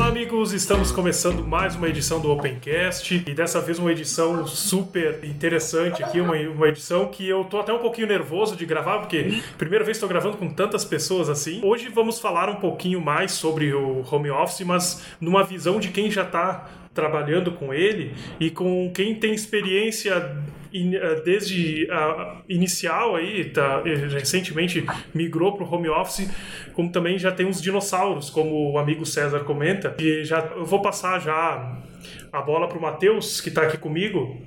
Olá, amigos! Estamos começando mais uma edição do Opencast e dessa vez uma edição super interessante aqui, uma, uma edição que eu tô até um pouquinho nervoso de gravar, porque primeira vez estou gravando com tantas pessoas assim. Hoje vamos falar um pouquinho mais sobre o home office, mas numa visão de quem já está trabalhando com ele e com quem tem experiência eh, desde a inicial aí, tá, eh, recentemente migrou para o home office, como também já tem uns dinossauros, como o amigo César comenta. E já eu vou passar já a bola para o Matheus, que está aqui comigo.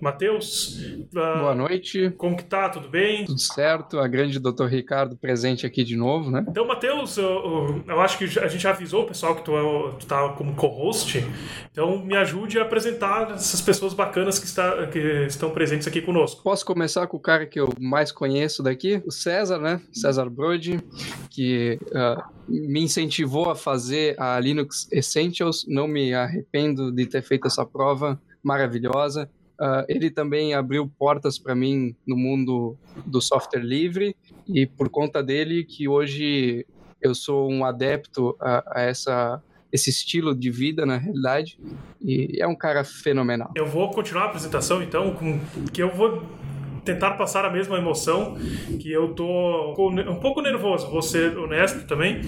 Matheus. Uh, Boa noite. Como que tá? Tudo bem? Tudo certo. A grande doutor Ricardo presente aqui de novo, né? Então, Matheus, eu, eu, acho que a gente já avisou o pessoal que tu, é, tu tá como co-host. Então, me ajude a apresentar essas pessoas bacanas que, está, que estão presentes aqui conosco. Posso começar com o cara que eu mais conheço daqui? O César, né? César Brody, que uh, me incentivou a fazer a Linux Essentials. Não me arrependo de ter feito essa prova maravilhosa. Uh, ele também abriu portas para mim no mundo do software livre e por conta dele que hoje eu sou um adepto a, a essa esse estilo de vida na realidade e é um cara fenomenal. Eu vou continuar a apresentação então com que eu vou tentar passar a mesma emoção que eu tô um pouco nervoso, vou ser honesto também,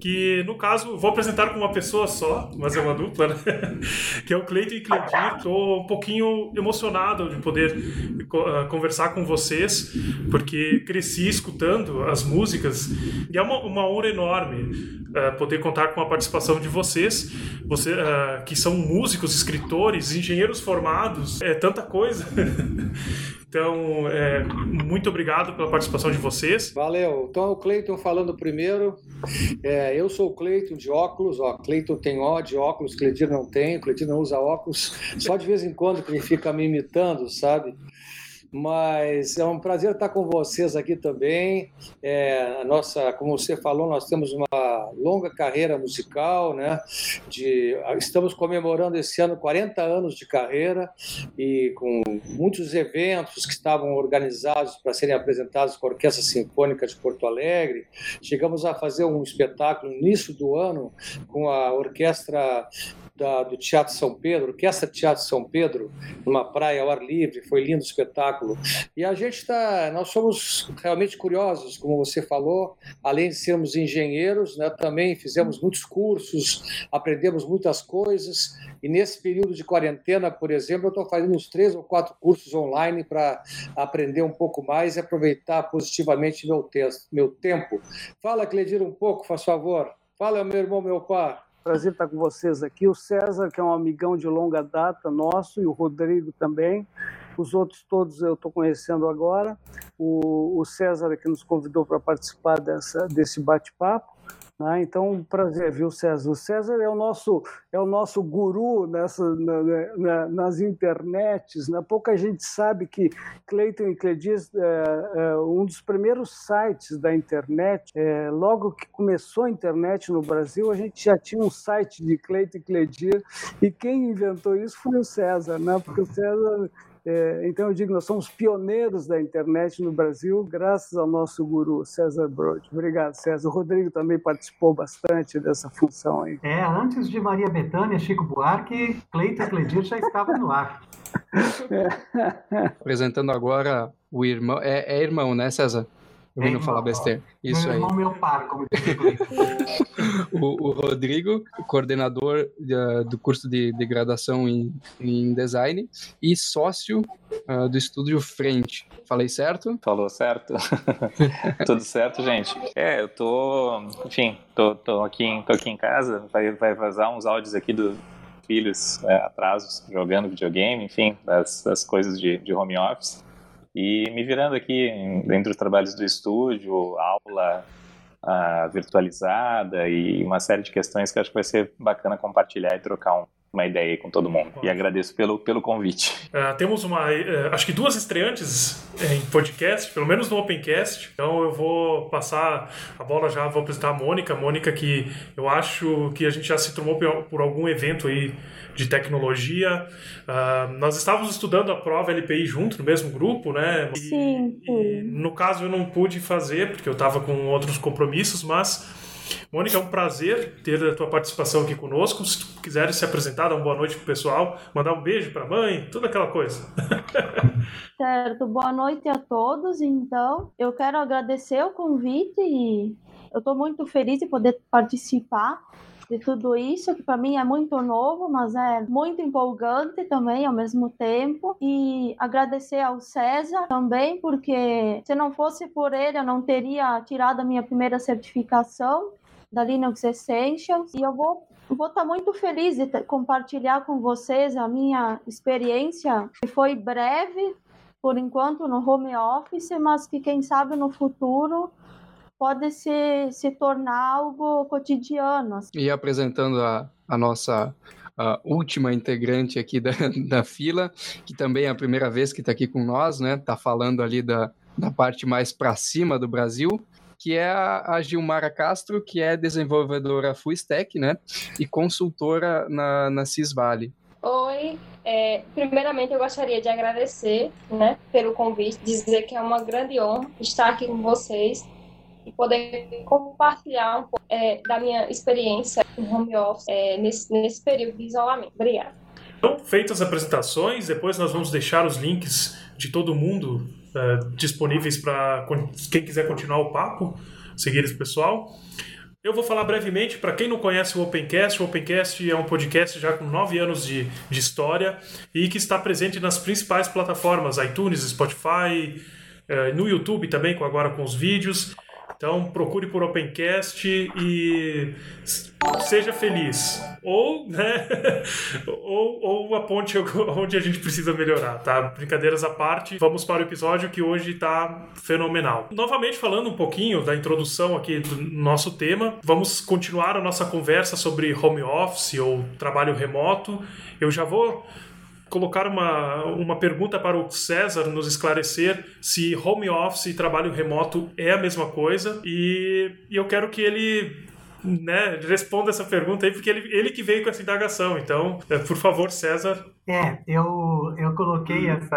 que no caso vou apresentar com uma pessoa só, mas é uma dupla, né? que é o Cleiton e Cleidir. Tô um pouquinho emocionado de poder ah, conversar com vocês, porque cresci escutando as músicas e é uma, uma honra enorme uh, poder contar com a participação de vocês, você, uh, que são músicos, escritores, engenheiros formados, é tanta coisa. Então, é, muito obrigado pela participação de vocês. Valeu. Então, o Cleiton falando primeiro. É, eu sou o Cleiton de óculos. Ó, Cleiton tem ó de óculos, Cleiton não tem. Cleiton não usa óculos. Só de vez em quando que ele fica me imitando, sabe? Mas é um prazer estar com vocês aqui também. É, nossa, como você falou, nós temos uma longa carreira musical, né? De, estamos comemorando esse ano 40 anos de carreira e com muitos eventos que estavam organizados para serem apresentados com a Orquestra Sinfônica de Porto Alegre. Chegamos a fazer um espetáculo no início do ano com a Orquestra da, do Teatro São Pedro, Orquestra Teatro São Pedro, numa praia ao ar livre, foi lindo o espetáculo. E a gente está, nós somos realmente curiosos, como você falou, além de sermos engenheiros, né, também fizemos muitos cursos, aprendemos muitas coisas, e nesse período de quarentena, por exemplo, eu estou fazendo uns três ou quatro cursos online para aprender um pouco mais e aproveitar positivamente meu, meu tempo. Fala, Cledir, um pouco, faz favor. Fala, meu irmão, meu pai. Prazer estar com vocês aqui. O César, que é um amigão de longa data nosso, e o Rodrigo também. Os outros todos eu estou conhecendo agora. O, o César, que nos convidou para participar dessa, desse bate-papo. Né? Então, um prazer, viu, César? O César é o nosso, é o nosso guru nessa, na, na, nas internets. Né? Pouca gente sabe que Clayton e Cledis, é, é, um dos primeiros sites da internet, é, logo que começou a internet no Brasil, a gente já tinha um site de Clayton e Cledir, e quem inventou isso foi o César, né? porque o César então eu digo, nós somos pioneiros da internet no Brasil, graças ao nosso guru César Brode. Obrigado, César. O Rodrigo também participou bastante dessa função aí. É, antes de Maria Bethânia, Chico Buarque, Cleiton Cledir já estava no ar. É. Apresentando agora o irmão, é, é irmão, né, César? Eu não falar besteira. Isso meu irmão, aí. meu par, como o, o Rodrigo, coordenador de, do curso de, de graduação em, em design e sócio uh, do estúdio Frente. Falei certo? Falou certo. Tudo certo, gente. É, eu tô, enfim, tô, tô, aqui, tô aqui em casa, vai, vai vazar uns áudios aqui do filhos é, atrasos jogando videogame, enfim, das, das coisas de, de home office. E me virando aqui dentro dos trabalhos do estúdio, aula uh, virtualizada e uma série de questões que acho que vai ser bacana compartilhar e trocar um, uma ideia aí com todo mundo. E agradeço pelo, pelo convite. Uh, temos uma, uh, acho que duas estreantes em podcast, pelo menos no Opencast. Então eu vou passar a bola já, vou apresentar a Mônica. Mônica que eu acho que a gente já se tomou por, algum evento aí de tecnologia. Uh, nós estávamos estudando a prova LPI junto, no mesmo grupo, né? Sim. E, e, no caso eu não pude fazer, porque eu estava com outros compromissos, mas Mônica, é um prazer ter a tua participação aqui conosco. Se tu quiseres se apresentar, dar uma boa noite pro pessoal, mandar um beijo para a mãe, toda aquela coisa. certo, boa noite a todos. Então, eu quero agradecer o convite e eu estou muito feliz de poder participar de tudo isso, que para mim é muito novo, mas é muito empolgante também ao mesmo tempo. E agradecer ao César também, porque se não fosse por ele, eu não teria tirado a minha primeira certificação da Linux Essentials. E eu vou vou estar tá muito feliz de compartilhar com vocês a minha experiência, que foi breve, por enquanto, no home office, mas que quem sabe no futuro pode se, se tornar algo cotidiano. Assim. E apresentando a, a nossa a última integrante aqui da, da fila, que também é a primeira vez que está aqui com nós, né? Está falando ali da, da parte mais para cima do Brasil, que é a, Gilmara Castro, que é desenvolvedora full stack, né? E consultora na, na Cisvale. Oi, é, primeiramente eu gostaria de agradecer, né, pelo convite, dizer que é uma grande honra estar aqui com vocês e poder compartilhar um pouco é, da minha experiência em home office é, nesse, nesse período de isolamento. Obrigada. Então, feitas as apresentações, depois nós vamos deixar os links de todo mundo é, disponíveis para quem quiser continuar o papo, seguir esse pessoal. Eu vou falar brevemente, para quem não conhece o Opencast, o Opencast é um podcast já com nove anos de, de história e que está presente nas principais plataformas, iTunes, Spotify, é, no YouTube também, agora com os vídeos. Então procure por Opencast e seja feliz. Ou, né? ou, ou aponte onde a gente precisa melhorar, tá? Brincadeiras à parte, vamos para o episódio que hoje está fenomenal. Novamente falando um pouquinho da introdução aqui do nosso tema, vamos continuar a nossa conversa sobre home office ou trabalho remoto. Eu já vou colocar uma, uma pergunta para o César nos esclarecer se home office e trabalho remoto é a mesma coisa e, e eu quero que ele né, responda essa pergunta aí, porque ele, ele que veio com essa indagação. Então, é, por favor, César. É, eu, eu coloquei essa.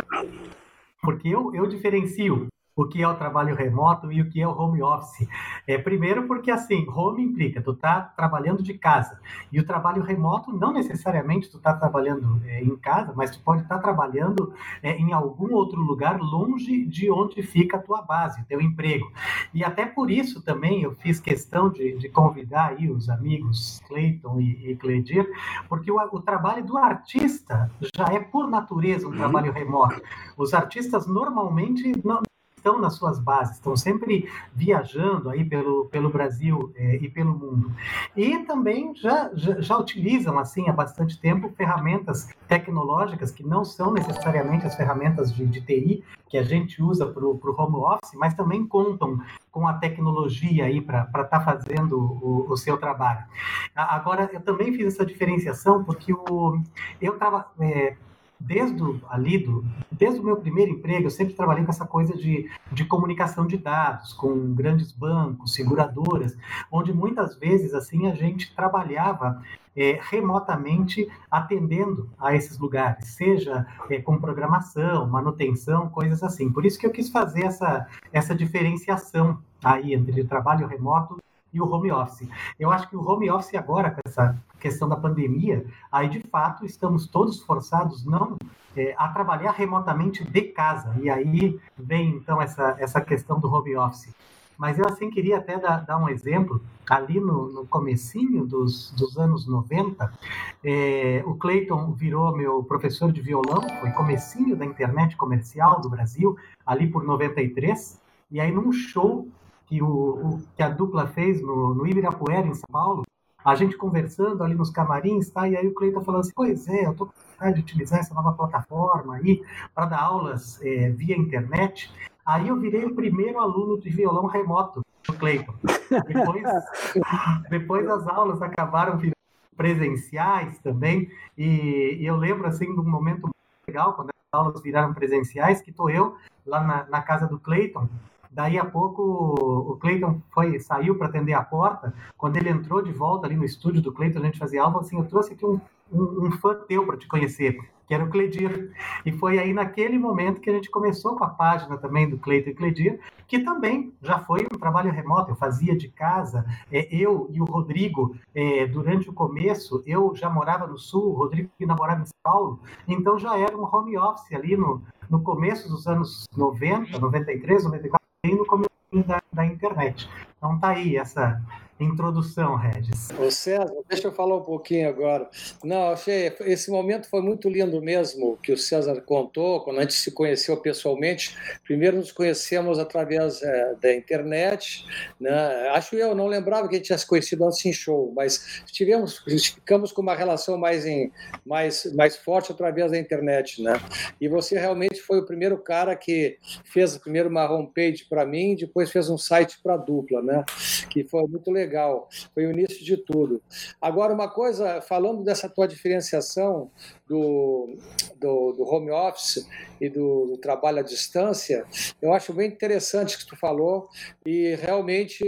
Porque eu, eu diferencio o que é o trabalho remoto e o que é o home office. É, primeiro porque, assim, home implica tu tá trabalhando de casa. E o trabalho remoto, não necessariamente tu tá trabalhando é, em casa, mas tu pode estar tá trabalhando é, em algum outro lugar longe de onde fica a tua base, teu emprego. E até por isso também eu fiz questão de, de convidar aí os amigos Clayton e, e Cledir, porque o, o trabalho do artista já é, por natureza, um trabalho remoto. Os artistas normalmente não, estão nas suas bases, estão sempre viajando aí pelo, pelo Brasil é, e pelo mundo. E também já, já, já, utilizam, assim, há bastante tempo, ferramentas tecnológicas que não são necessariamente as ferramentas de, de TI que a gente usa para o home office, mas também contam com a tecnologia aí para estar tá fazendo o, o, seu trabalho. Agora, eu também fiz essa diferenciação porque o, eu trabalho... É, desde ali do, desde o meu primeiro emprego, eu sempre trabalhei com essa coisa de, de comunicação de dados, com grandes bancos, seguradoras, onde muitas vezes assim a gente trabalhava é, remotamente atendendo a esses lugares, seja é, com programação, manutenção, coisas assim. Por isso que eu quis fazer essa, essa diferenciação aí entre o trabalho remoto e o home office. Eu acho que o home office agora, com essa questão da pandemia, aí de fato estamos todos forçados não é, a trabalhar remotamente de casa. E aí vem então essa, essa questão do home office. Mas eu assim queria até dar, dar um exemplo. Ali no, no comecinho dos, dos anos 90, é, o Clayton virou meu professor de violão, foi comecinho da internet comercial do Brasil, ali por 93. E aí num show que, o, que a dupla fez no, no Ibirapuera, em São Paulo, a gente conversando ali nos camarins, tá? E aí o Cleiton falando assim, pois é, eu tô com vontade de utilizar essa nova plataforma aí para dar aulas é, via internet. Aí eu virei o primeiro aluno de violão remoto do Cleiton. Depois, depois as aulas acabaram virando presenciais também, e, e eu lembro assim de um momento legal quando as aulas viraram presenciais, que tô eu lá na, na casa do Cleiton, Daí a pouco o Cleiton foi, saiu para atender a porta. Quando ele entrou de volta ali no estúdio do Cleiton, a gente fazia aula, assim, eu trouxe aqui um, um, um fã teu para te conhecer que era o Cledir. E foi aí naquele momento que a gente começou com a página também do Cleiton e Cledir, que também já foi um trabalho remoto, eu fazia de casa. É, eu e o Rodrigo, é, durante o começo, eu já morava no Sul, o Rodrigo morava em São Paulo, então já era um home office ali no, no começo dos anos 90, 93, 94, bem no começo da, da internet. Então tá aí essa introdução, Regis. Ô César, deixa eu falar um pouquinho agora. Não, achei, esse momento foi muito lindo mesmo, que o César contou, quando a gente se conheceu pessoalmente. Primeiro nos conhecemos através é, da internet, né? acho eu, não lembrava que a gente tinha se conhecido antes em show, mas tivemos, ficamos com uma relação mais, em, mais, mais forte através da internet, né? E você realmente foi o primeiro cara que fez primeiro uma homepage para mim, depois fez um site para dupla, né? Que foi muito legal legal. Foi o início de tudo. Agora, uma coisa, falando dessa tua diferenciação do, do, do home office e do, do, trabalho à distância, eu acho bem interessante que tu falou e realmente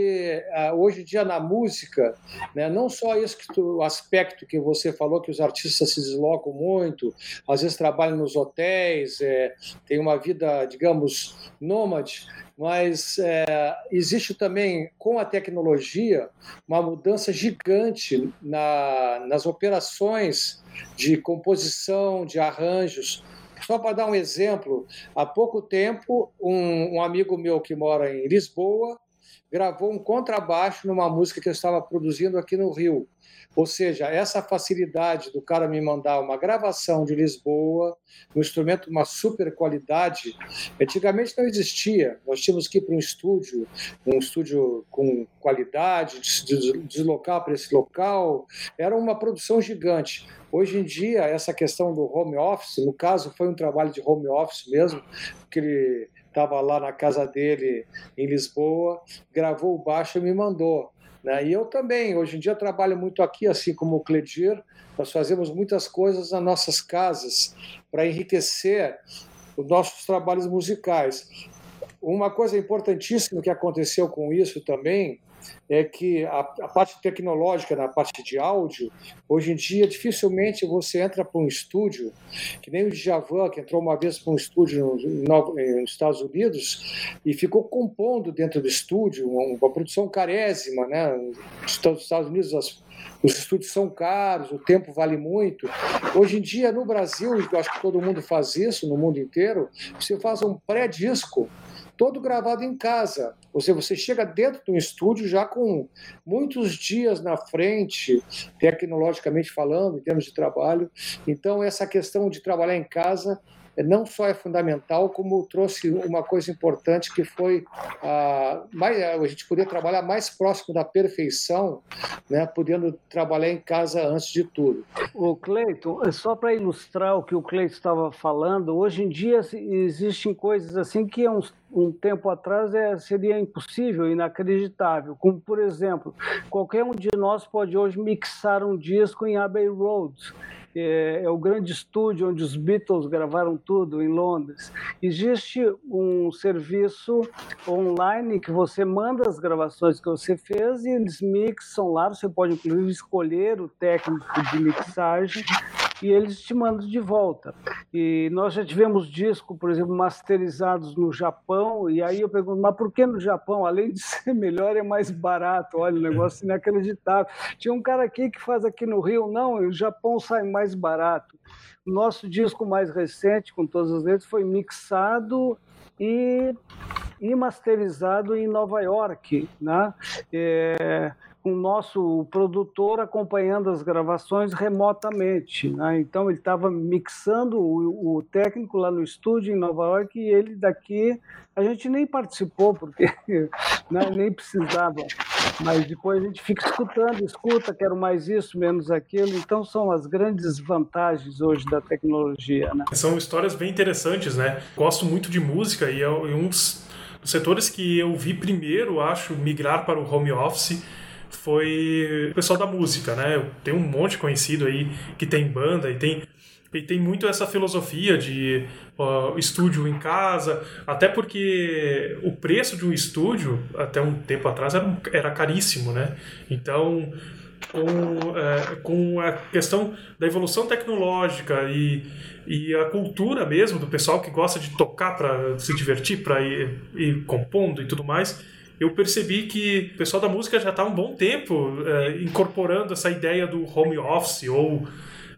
hoje em dia na música, né, não só isso que tu, o aspecto que você falou que os artistas se deslocam muito, às vezes trabalham nos hotéis, é, tem uma vida, digamos, nômade, mas é, existe também, com a tecnologia, uma mudança gigante na, nas operações de composição, de arranjos. Só para dar um exemplo, há pouco tempo, um, um amigo meu que mora em Lisboa gravou um contrabaixo numa música que eu estava produzindo aqui no Rio. Ou seja, essa facilidade do cara me mandar uma gravação de Lisboa, um instrumento uma super qualidade, antigamente não existia. Nós tínhamos que ir para um estúdio, um estúdio com qualidade, deslocar para esse local. Era uma produção gigante. Hoje em dia, essa questão do home office, no caso, foi um trabalho de home office mesmo, que ele estava lá na casa dele em Lisboa, gravou o baixo e me mandou. Né? E eu também, hoje em dia, trabalho muito aqui, assim como o Cledir. Nós fazemos muitas coisas nas nossas casas para enriquecer os nossos trabalhos musicais. Uma coisa importantíssima que aconteceu com isso também é que a, a, parte tecnológica na parte de áudio, hoje em dia dificilmente você entra para um estúdio, que nem o Djavan, que entrou uma vez para um estúdio no, nos Estados Unidos e ficou compondo dentro do estúdio, uma, uma produção carésima, né? Nos Estados Unidos as, os estúdios são caros, o tempo vale muito. Hoje em dia, no Brasil, eu acho que todo mundo faz isso, no mundo inteiro, você faz um pré-disco todo gravado em casa. Ou seja, você chega dentro de um estúdio já com muitos dias na frente, tecnologicamente falando, em termos de trabalho. Então, essa questão de trabalhar em casa não só é fundamental, como trouxe uma coisa importante que foi a, mais, a gente poder trabalhar mais próximo da perfeição, né, podendo trabalhar em casa antes de tudo. O Cleiton, é só para ilustrar o que o Cleiton estava falando, hoje em dia existem coisas assim que um, um tempo atrás é, seria impossível, inacreditável, como por exemplo, qualquer um de nós pode hoje mixar um disco em Abbey Road é, é, o grande estúdio onde os Beatles gravaram tudo em Londres. Existe um serviço online que você manda as gravações que você fez e eles mixam lá. Você pode inclusive escolher o técnico de mixagem e eles te mandam de volta. E nós já tivemos discos, por exemplo, masterizados no Japão, e aí eu pergunto, mas por que no Japão? Além de ser melhor, é mais barato. Olha, o negócio inacreditável. Tinha um cara aqui que faz aqui no Rio, não, o Japão sai mais barato. Nosso disco mais recente, com todas as letras, foi mixado e, e masterizado em Nova York, né? É, com o nosso produtor acompanhando as gravações remotamente. Né? Então, ele estava mixando o, o, técnico lá no estúdio em Nova York e ele daqui. A gente nem participou, porque né, nem precisava. Mas depois a gente fica escutando, escuta, quero mais isso, menos aquilo. Então, são as grandes vantagens hoje da tecnologia. Né? São histórias bem interessantes, né? Gosto muito de música e é um dos setores que eu vi primeiro, acho, migrar para o home office foi o pessoal da música, né? Eu tenho um monte conhecido aí que tem banda e tem e tem muito essa filosofia de uh, estúdio em casa, até porque o preço de um estúdio, até um tempo atrás, era, era caríssimo, né? Então, com, é, com a questão da evolução tecnológica e, e a cultura mesmo do pessoal que gosta de tocar para se divertir, para ir, ir compondo e tudo mais, eu percebi que o pessoal da música já está há um bom tempo é, incorporando essa ideia do home office ou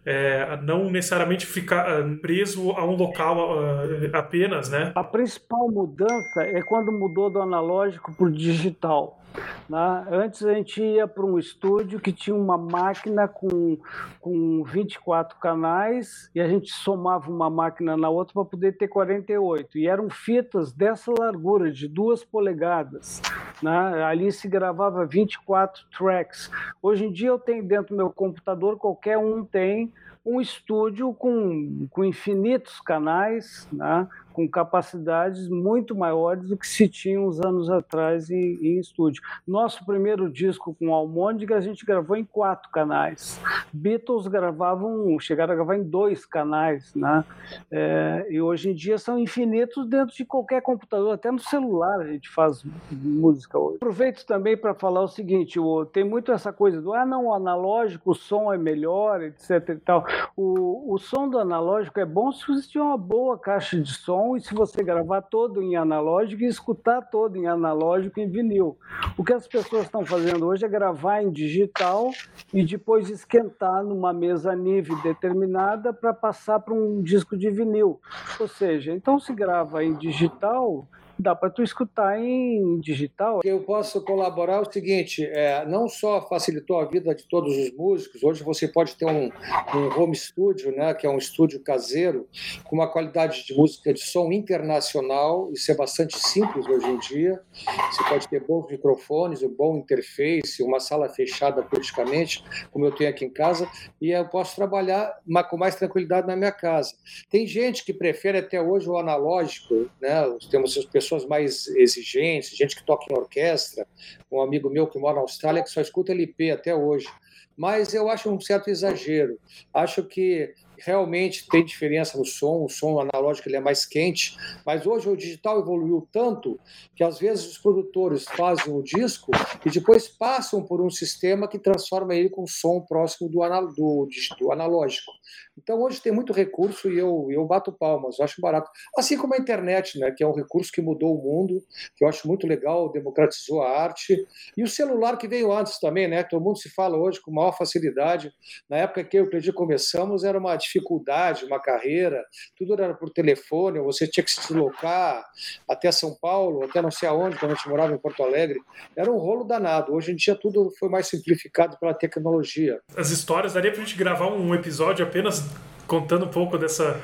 é, não necessariamente ficar é, preso a um local uh, apenas, né? A principal mudança é quando mudou do analógico para o digital. Né? Antes a gente ia para um estúdio que tinha uma máquina com, com 24 canais e a gente somava uma máquina na outra para poder ter 48. E eram fitas dessa largura, de duas polegadas. Né? Ali se gravava 24 tracks. Hoje em dia eu tenho dentro do meu computador, qualquer um tem um estúdio com, com infinitos canais, né? Com capacidades muito maiores do que se tinha uns anos atrás em, em estúdio. Nosso primeiro disco com Almôndega a gente gravou em quatro canais. Beatles gravavam, chegaram a gravar em dois canais, né? É, e hoje em dia são infinitos dentro de qualquer computador, até no celular a gente faz música hoje. Aproveito também para falar o seguinte: o, tem muito essa coisa do ah, não, o analógico, o som é melhor, etc. E tal. O, o som do analógico é bom se tiver uma boa caixa de som e se você gravar todo em analógico e escutar todo em analógico em vinil. O que as pessoas estão fazendo hoje é gravar em digital e depois esquentar numa mesa nível determinada para passar para um disco de vinil. Ou seja, então se grava em digital, dá para tu escutar em digital. Eu posso colaborar o seguinte, é, não só facilitou a vida de todos os músicos, hoje você pode ter um, um home studio, né, que é um estúdio caseiro, com uma qualidade de música de som internacional, isso é bastante simples hoje em dia, você pode ter bons microfones, um bom interface, uma sala fechada praticamente, como eu tenho aqui em casa, e eu posso trabalhar com mais tranquilidade na minha casa. Tem gente que prefere até hoje o analógico, né, temos pessoas pessoas mais exigentes, gente que toca em orquestra, um amigo meu que mora na Austrália que só escuta LP até hoje. Mas eu acho um certo exagero. Acho que realmente tem diferença no som, o som analógico ele é mais quente, mas hoje o digital evoluiu tanto que às vezes os produtores fazem o disco e depois passam por um sistema que transforma ele com som próximo do, anal do, do analógico. Então hoje tem muito recurso e eu, eu bato palmas, eu acho barato. Assim como a internet, né, que é um recurso que mudou o mundo, que eu acho muito legal, democratizou a arte. E o celular que veio antes também, né? Todo mundo se fala hoje com maior facilidade. Na época que eu e começamos, era uma dificuldade, uma carreira, tudo era por telefone, você tinha que se deslocar até São Paulo, até não sei aonde, quando a gente morava em Porto Alegre. Era um rolo danado. Hoje em dia tudo foi mais simplificado pela tecnologia. As histórias, daria para a gente gravar um episódio apenas contando um pouco dessa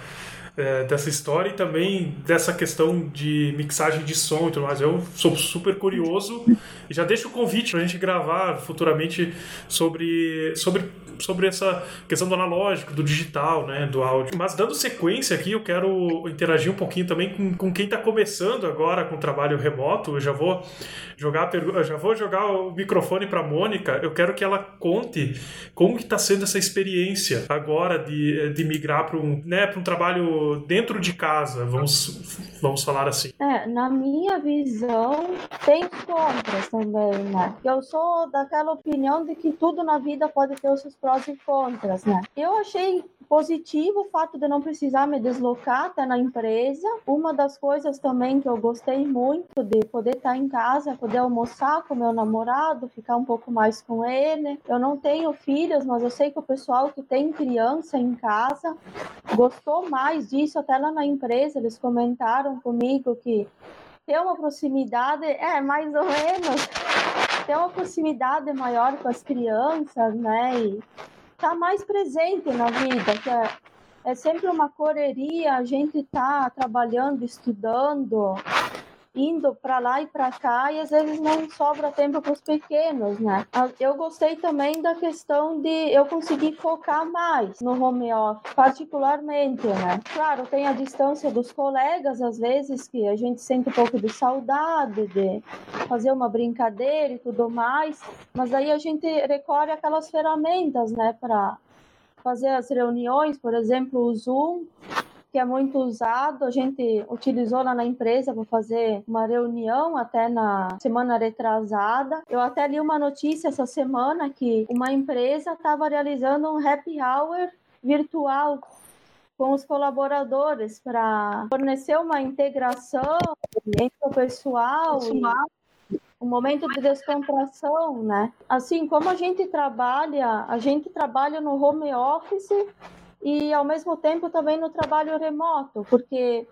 é, dessa história e também dessa questão de mixagem de som e tudo mais. Eu sou super curioso já deixo o convite para a gente gravar futuramente sobre, sobre sobre essa questão do analógico, do digital, né, do áudio. Mas dando sequência aqui, eu quero interagir um pouquinho também com, com quem está começando agora com o trabalho remoto. Eu já vou jogar já vou jogar o microfone para Mônica. Eu quero que ela conte como que está sendo essa experiência agora de, de migrar para um, né, um trabalho dentro de casa, vamos, vamos falar assim. É, na minha visão, tem contras também, né? Eu sou daquela opinião de que tudo na vida pode ter os seus prós e contras, né? Eu achei positivo o fato de não precisar me deslocar até na empresa. Uma das coisas também que eu gostei muito de poder estar em casa, poder almoçar com meu namorado, ficar um pouco mais com ele. Eu não tenho filhos, mas eu sei que o pessoal que tem criança em casa gostou mais disso. Até lá na empresa eles comentaram comigo que ter uma proximidade, é mais ou menos ter uma proximidade maior com as crianças, né? E tá mais presente na vida, que é, é sempre uma correria, a gente tá trabalhando, estudando, indo para lá e para cá e às vezes não sobra tempo para os pequenos, né? Eu gostei também da questão de eu conseguir focar mais no home office, particularmente, né? Claro, tem a distância dos colegas, às vezes que a gente sente um pouco de saudade de fazer uma brincadeira e tudo mais, mas aí a gente recorre aquelas ferramentas, né, para fazer as reuniões, por exemplo, o Zoom, que é muito usado. A gente utilizou lá na empresa para fazer uma reunião até na semana retrasada. Eu até li uma notícia essa semana que uma empresa estava realizando um happy hour virtual com os colaboradores para fornecer uma integração entre o pessoal um momento de descontração, né? Assim como a gente trabalha, a gente trabalha no home office e ao mesmo tempo também no trabalho remoto, porque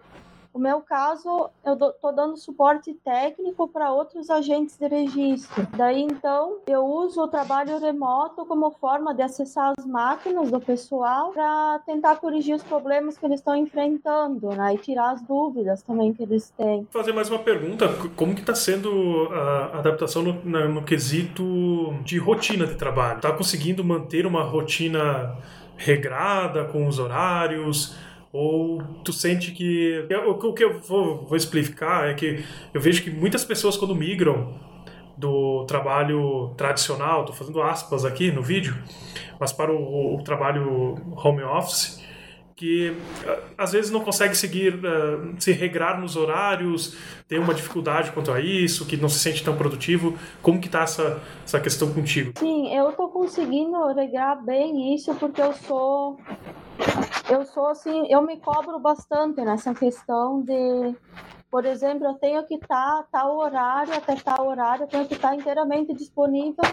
no meu caso, eu estou dando suporte técnico para outros agentes de registro. Daí, então, eu uso o trabalho remoto como forma de acessar as máquinas do pessoal para tentar corrigir os problemas que eles estão enfrentando, né? E tirar as dúvidas também que eles têm. Vou fazer mais uma pergunta. Como que está sendo a adaptação no, no, no quesito de rotina de trabalho? Está conseguindo manter uma rotina regrada com os horários? Ou tu sente que. O que eu vou, vou explicar é que eu vejo que muitas pessoas, quando migram do trabalho tradicional, estou fazendo aspas aqui no vídeo, mas para o, o, trabalho home office, que às vezes não consegue seguir, uh, se regrar nos horários, tem uma dificuldade quanto a isso, que não se sente tão produtivo. Como que está essa, essa questão contigo? Sim, eu estou conseguindo regrar bem isso porque eu sou eu sou assim, eu me cobro bastante nessa questão de, por exemplo, eu tenho que estar tá, tal horário até tal horário, eu tenho que estar tá inteiramente disponível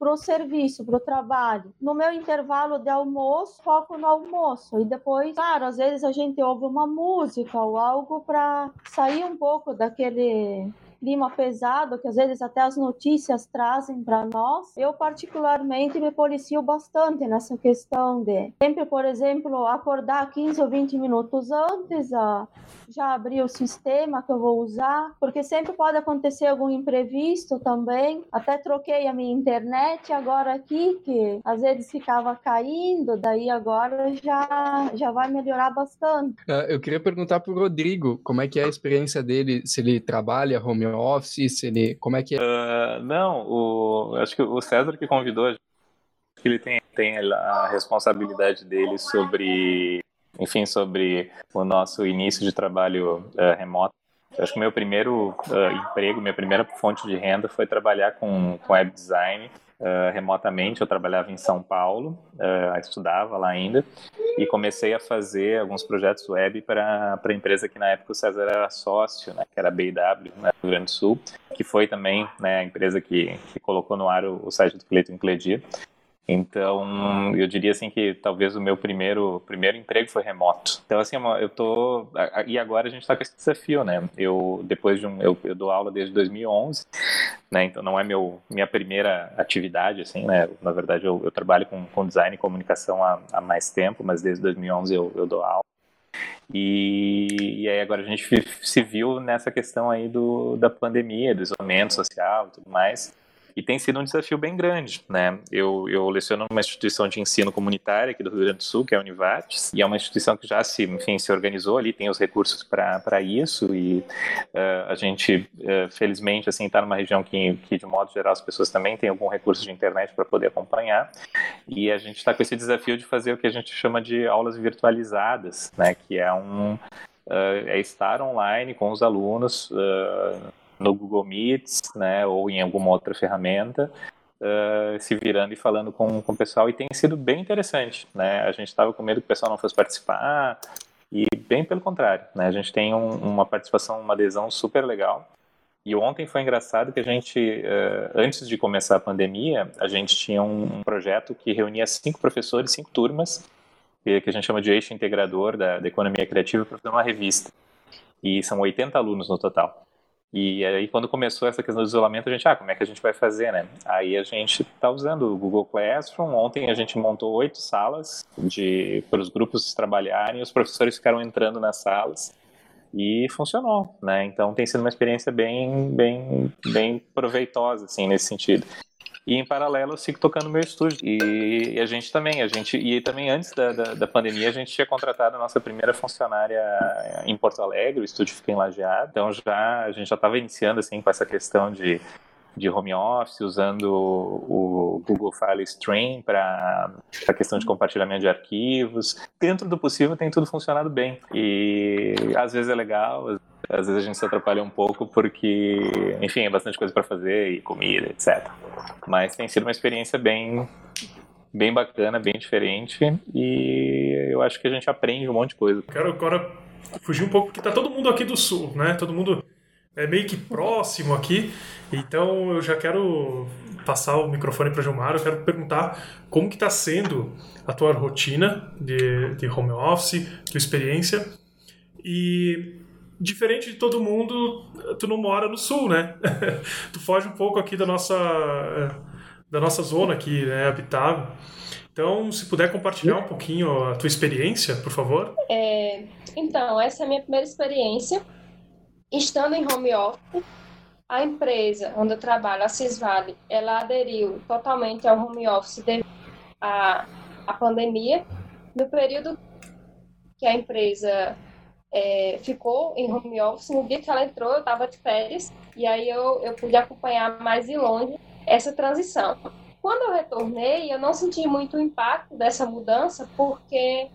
para o serviço, para o trabalho. No meu intervalo de almoço, foco no almoço. E depois, claro, às vezes a gente ouve uma música ou algo para sair um pouco daquele clima pesado que às vezes até as notícias trazem para nós, eu particularmente me policio bastante nessa questão de sempre, por exemplo, acordar 15 ou 20 minutos antes, a, já abrir o sistema que eu vou usar, porque sempre pode acontecer algum imprevisto também. Até troquei a minha internet agora aqui, que às vezes ficava caindo, daí agora já, já vai melhorar bastante. Uh, eu queria perguntar para o Rodrigo como é que é a experiência dele, se ele trabalha home office, se ele, como é que é? Uh, não, o, acho que o César que convidou, ele tem, tem a responsabilidade dele sobre, enfim, sobre o nosso início de trabalho uh, remoto. Acho que o meu primeiro uh, emprego, minha primeira fonte de renda foi trabalhar com, com web design uh, remotamente. Eu trabalhava em São Paulo, uh, estudava lá ainda, e comecei a fazer alguns projetos web para a empresa que na época o César era sócio, né, que era a BW, né, Rio Grande do Sul, que foi também né, a empresa que, que colocou no ar o, o site do Cleiton Incledir. Então, eu diria assim que talvez o meu primeiro primeiro emprego foi remoto. Então, assim, eu tô e agora a gente está com esse desafio, né? Eu depois de um eu, eu, dou aula desde 2011, né? Então não é meu minha primeira atividade, assim, né? Na verdade, eu, eu trabalho com, com design e comunicação há, há mais tempo, mas desde 2011 eu, eu dou aula. E, e, aí agora a gente se viu nessa questão aí do, da pandemia, do isolamento social e tudo mais e tem sido um desafio bem grande, né? Eu, eu leciono numa instituição de ensino comunitária aqui do Rio Grande do Sul, que é a Univates, e é uma instituição que já se, enfim, se organizou ali, tem os recursos para isso, e uh, a gente, uh, felizmente, assim, está numa região que, que, de modo geral, as pessoas também têm algum recurso de internet para poder acompanhar, e a gente está com esse desafio de fazer o que a gente chama de aulas virtualizadas, né? Que é um... Uh, é estar online com os alunos uh, no Google Meets, né, ou em alguma outra ferramenta, uh, se virando e falando com, com o pessoal, e tem sido bem interessante, né, a gente estava com medo que o pessoal não fosse participar, e bem pelo contrário, né, a gente tem um, uma participação, uma adesão super legal, e ontem foi engraçado que a gente, uh, antes de começar a pandemia, a gente tinha um, um projeto que reunia cinco professores, cinco turmas, que, a gente chama de eixo integrador da, da economia criativa, para fazer uma revista. E são 80 alunos no total. E aí, quando começou essa questão do isolamento, a gente, ah, como é que a gente vai fazer, né? Aí a gente está usando o Google Classroom. Ontem a gente montou oito salas de, para os grupos trabalharem, os professores ficaram entrando nas salas e funcionou, né? Então tem sido uma experiência bem, bem, bem proveitosa, assim, nesse sentido. E em paralelo eu sigo tocando meu estúdio. E, e a gente também, a gente e também antes da, da, da, pandemia a gente tinha contratado a nossa primeira funcionária em Porto Alegre, o estúdio fica em Lajeado. Então já a gente já estava iniciando assim com essa questão de de home office, usando o Google File Stream para a questão de compartilhamento de arquivos. Dentro do possível tem tudo funcionado bem. E às vezes é legal, às vezes a gente se atrapalha um pouco porque, enfim, é bastante coisa para fazer e comida, etc. Mas tem sido uma experiência bem bem bacana, bem diferente e eu acho que a gente aprende um monte de coisa. Quero agora fugir um pouco porque tá todo mundo aqui do sul, né? Todo mundo é meio que próximo aqui. Então eu já quero passar o microfone para Gilmar, eu quero perguntar como que está sendo a tua rotina de, de home office, tua experiência. E diferente de todo mundo, tu não mora no sul, né? tu foge um pouco aqui da nossa da nossa zona aqui, né, habitável. Então, se puder compartilhar um pouquinho a tua experiência, por favor. É, então, essa é a minha primeira experiência estando em home office, a empresa onde eu trabalho, a Cisvale, ela aderiu totalmente ao home office devido à, pandemia. No período que a empresa é, ficou em home office, no dia que ela entrou, eu estava de férias, e aí eu, eu pude acompanhar mais de longe essa transição. Quando eu retornei, eu não senti muito o impacto dessa mudança, porque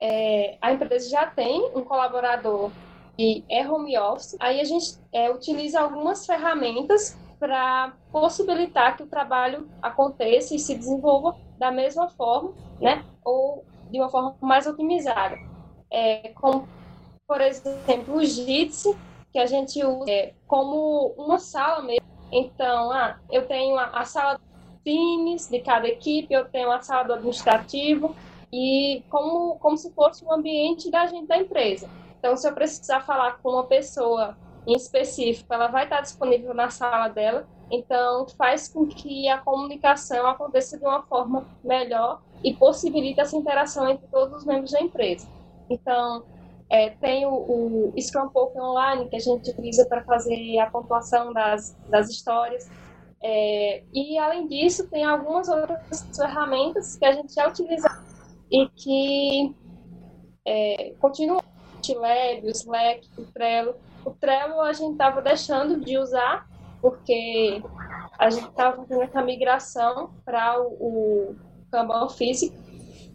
é, a empresa já tem um colaborador que é home office, aí a gente é, utiliza algumas ferramentas para possibilitar que o trabalho aconteça e se desenvolva da mesma forma, né? Ou de uma forma mais otimizada. É, como, por exemplo, o Jitsi, que a gente usa é, como uma sala mesmo. Então, ah, eu tenho a, a sala times de cada equipe, eu tenho a sala do administrativo, e como, como se fosse um ambiente da gente da empresa. Então, se eu precisar falar com uma pessoa em específico, ela vai estar disponível na sala dela. Então, faz com que a comunicação aconteça de uma forma melhor e possibilita essa interação entre todos os membros da empresa. Então, é, tem o, o Scrum Poke Online, que a gente utiliza para fazer a pontuação das, das histórias. É, e, além disso, tem algumas outras ferramentas que a gente já utiliza e que é, continuam GitLab, o Slack, o Trello. O Trello a gente estava deixando de usar porque a gente estava fazendo essa migração para o, o Kanban físico,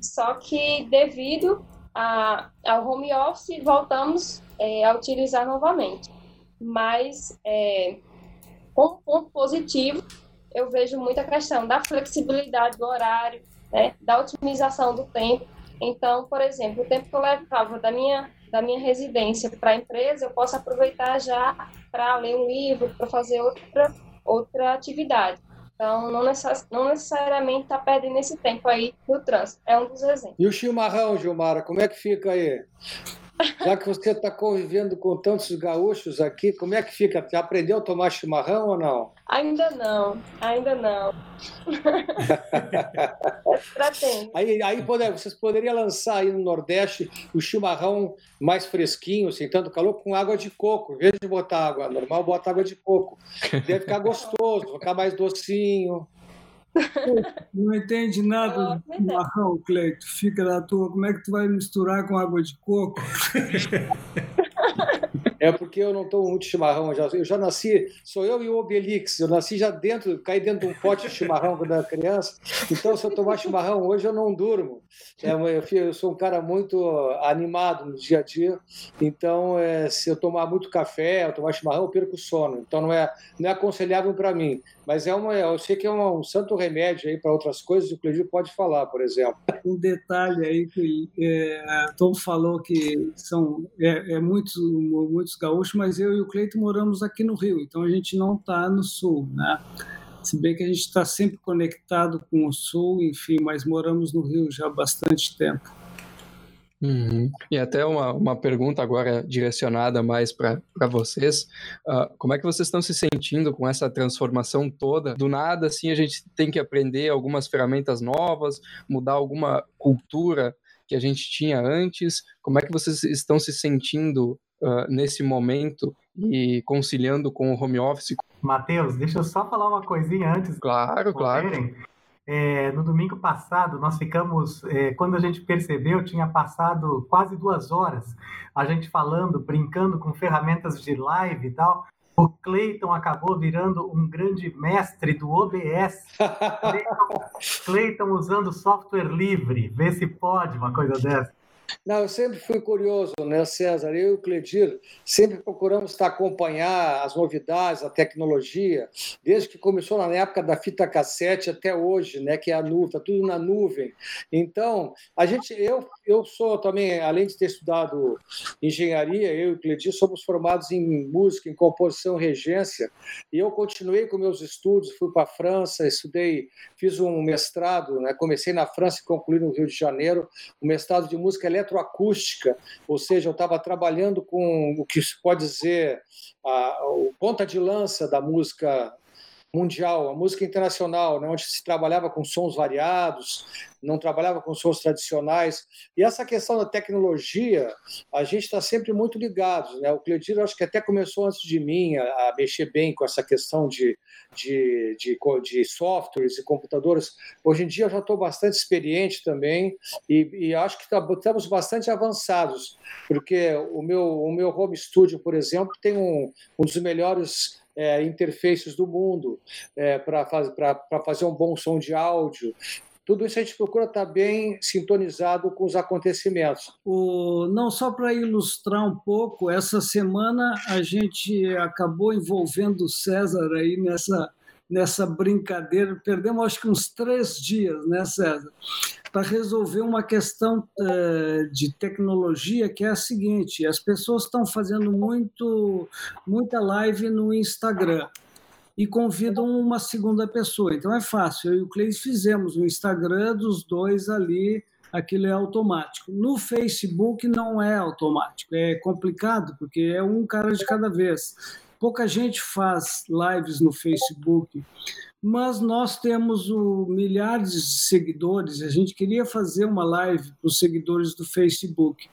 só que devido a, ao home office voltamos é, a utilizar novamente. Mas é, como ponto positivo, eu vejo muita questão da flexibilidade do horário, né, da otimização do tempo. Então, por exemplo, o tempo que eu levava da minha da minha residência para a empresa, eu posso aproveitar já para ler um livro, para fazer outra, outra atividade. Então, não, necess, não necessariamente está perdendo esse tempo aí no trânsito. É um dos exemplos. E o chimarrão, Gilmara, como é que fica aí? Já que você está convivendo com tantos gaúchos aqui, como é que fica? Já aprendeu a tomar chimarrão ou não? Ainda não, ainda não. aí, aí pode, vocês poderiam lançar aí no Nordeste o chimarrão mais fresquinho, sem tanto calor, com água de coco. Em vez de botar água normal, bota água de coco. Deve ficar gostoso, ficar mais docinho. Não entende nada de chimarrão, Cleito. Fica na tua. Como é que tu vai misturar com água de coco? É porque eu não tomo muito chimarrão. Já, eu já nasci, sou eu e o Obelix. Eu nasci já dentro, caí dentro de um pote de chimarrão quando era criança. Então, se eu tomar chimarrão hoje, eu não durmo. É, eu, eu, sou um cara muito animado no dia a dia. Então, é, se eu tomar muito café, eu tomar chimarrão, eu perco o sono. Então, não é, não é aconselhável para mim. Mas é uma, eu sei que é um, um santo remédio aí para outras coisas. O Cledir pode falar, por exemplo. Um detalhe aí que é, Tom falou que são é, é muitos, muitos gaúchos, mas eu e o Cleito moramos aqui no Rio, então a gente não está no Sul, né? Se bem que a gente está sempre conectado com o Sul, enfim, mas moramos no Rio já há bastante tempo. Uhum. E até uma, uma pergunta agora direcionada mais para vocês. Uh, como é que vocês estão se sentindo com essa transformação toda? Do nada, assim, a gente tem que aprender algumas ferramentas novas, mudar alguma cultura que a gente tinha antes. Como é que vocês estão se sentindo uh, nesse momento e conciliando com o home office? Matheus, deixa eu só falar uma coisinha antes. Claro, claro. É, no domingo passado, nós ficamos, é, quando a gente percebeu, tinha passado quase duas horas a gente falando, brincando com ferramentas de live e tal. o Clayton acabou virando um grande mestre do OBS. Clayton usando software livre. Vê se pode uma coisa dessa. Não, eu sempre fui curioso, né, César? Eu e o Cledir sempre procuramos estar acompanhar as novidades, a tecnologia, desde que começou na época da fita cassete até hoje, né, que é a nuvem, está tudo na nuvem. Então, a gente, eu, eu sou também, além de ter estudado engenharia, eu e o Cledir somos formados em música, em composição, regência, e eu continuei com meus estudos, fui para a França, estudei, fiz um mestrado, né, comecei na França e concluí no Rio de Janeiro, um mestrado de música eletroacústica, ou seja, eu estava trabalhando com o que se pode dizer a, o ponta de lança da música mundial, a música internacional, né, onde se trabalhava com sons variados, não trabalhava com sons tradicionais. E essa questão da tecnologia, a gente está sempre muito ligado. Né? O Cledir, acho que até começou antes de mim a, a mexer bem com essa questão de, de, de, de, softwares e computadores. Hoje em dia eu já estou bastante experiente também e, e acho que tá, estamos bastante avançados, porque o meu, o meu home studio, por exemplo, tem um, um dos melhores é, interfaces do mundo é, para faz, fazer um bom som de áudio. Tudo isso a gente procura estar bem sintonizado com os acontecimentos. O, não só para ilustrar um pouco, essa semana a gente acabou envolvendo o César aí nessa, nessa brincadeira. Perdemos acho que uns três dias, né, César? para resolver uma questão uh, de tecnologia que é a seguinte: as pessoas estão fazendo muito, muita live no Instagram e convidam uma segunda pessoa. Então é fácil. Eu e o Cleis fizemos o Instagram dos dois ali, aquilo é automático. No Facebook não é automático, é complicado porque é um cara de cada vez. Pouca gente faz lives no Facebook mas nós temos o, milhares de seguidores. A gente queria fazer uma live para os seguidores do Facebook.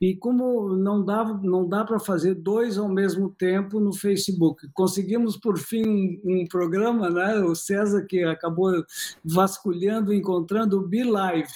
E como não dá, não dá para fazer dois ao mesmo tempo no Facebook, conseguimos por fim um, um, programa, né? O César que acabou vasculhando, encontrando o Be Live.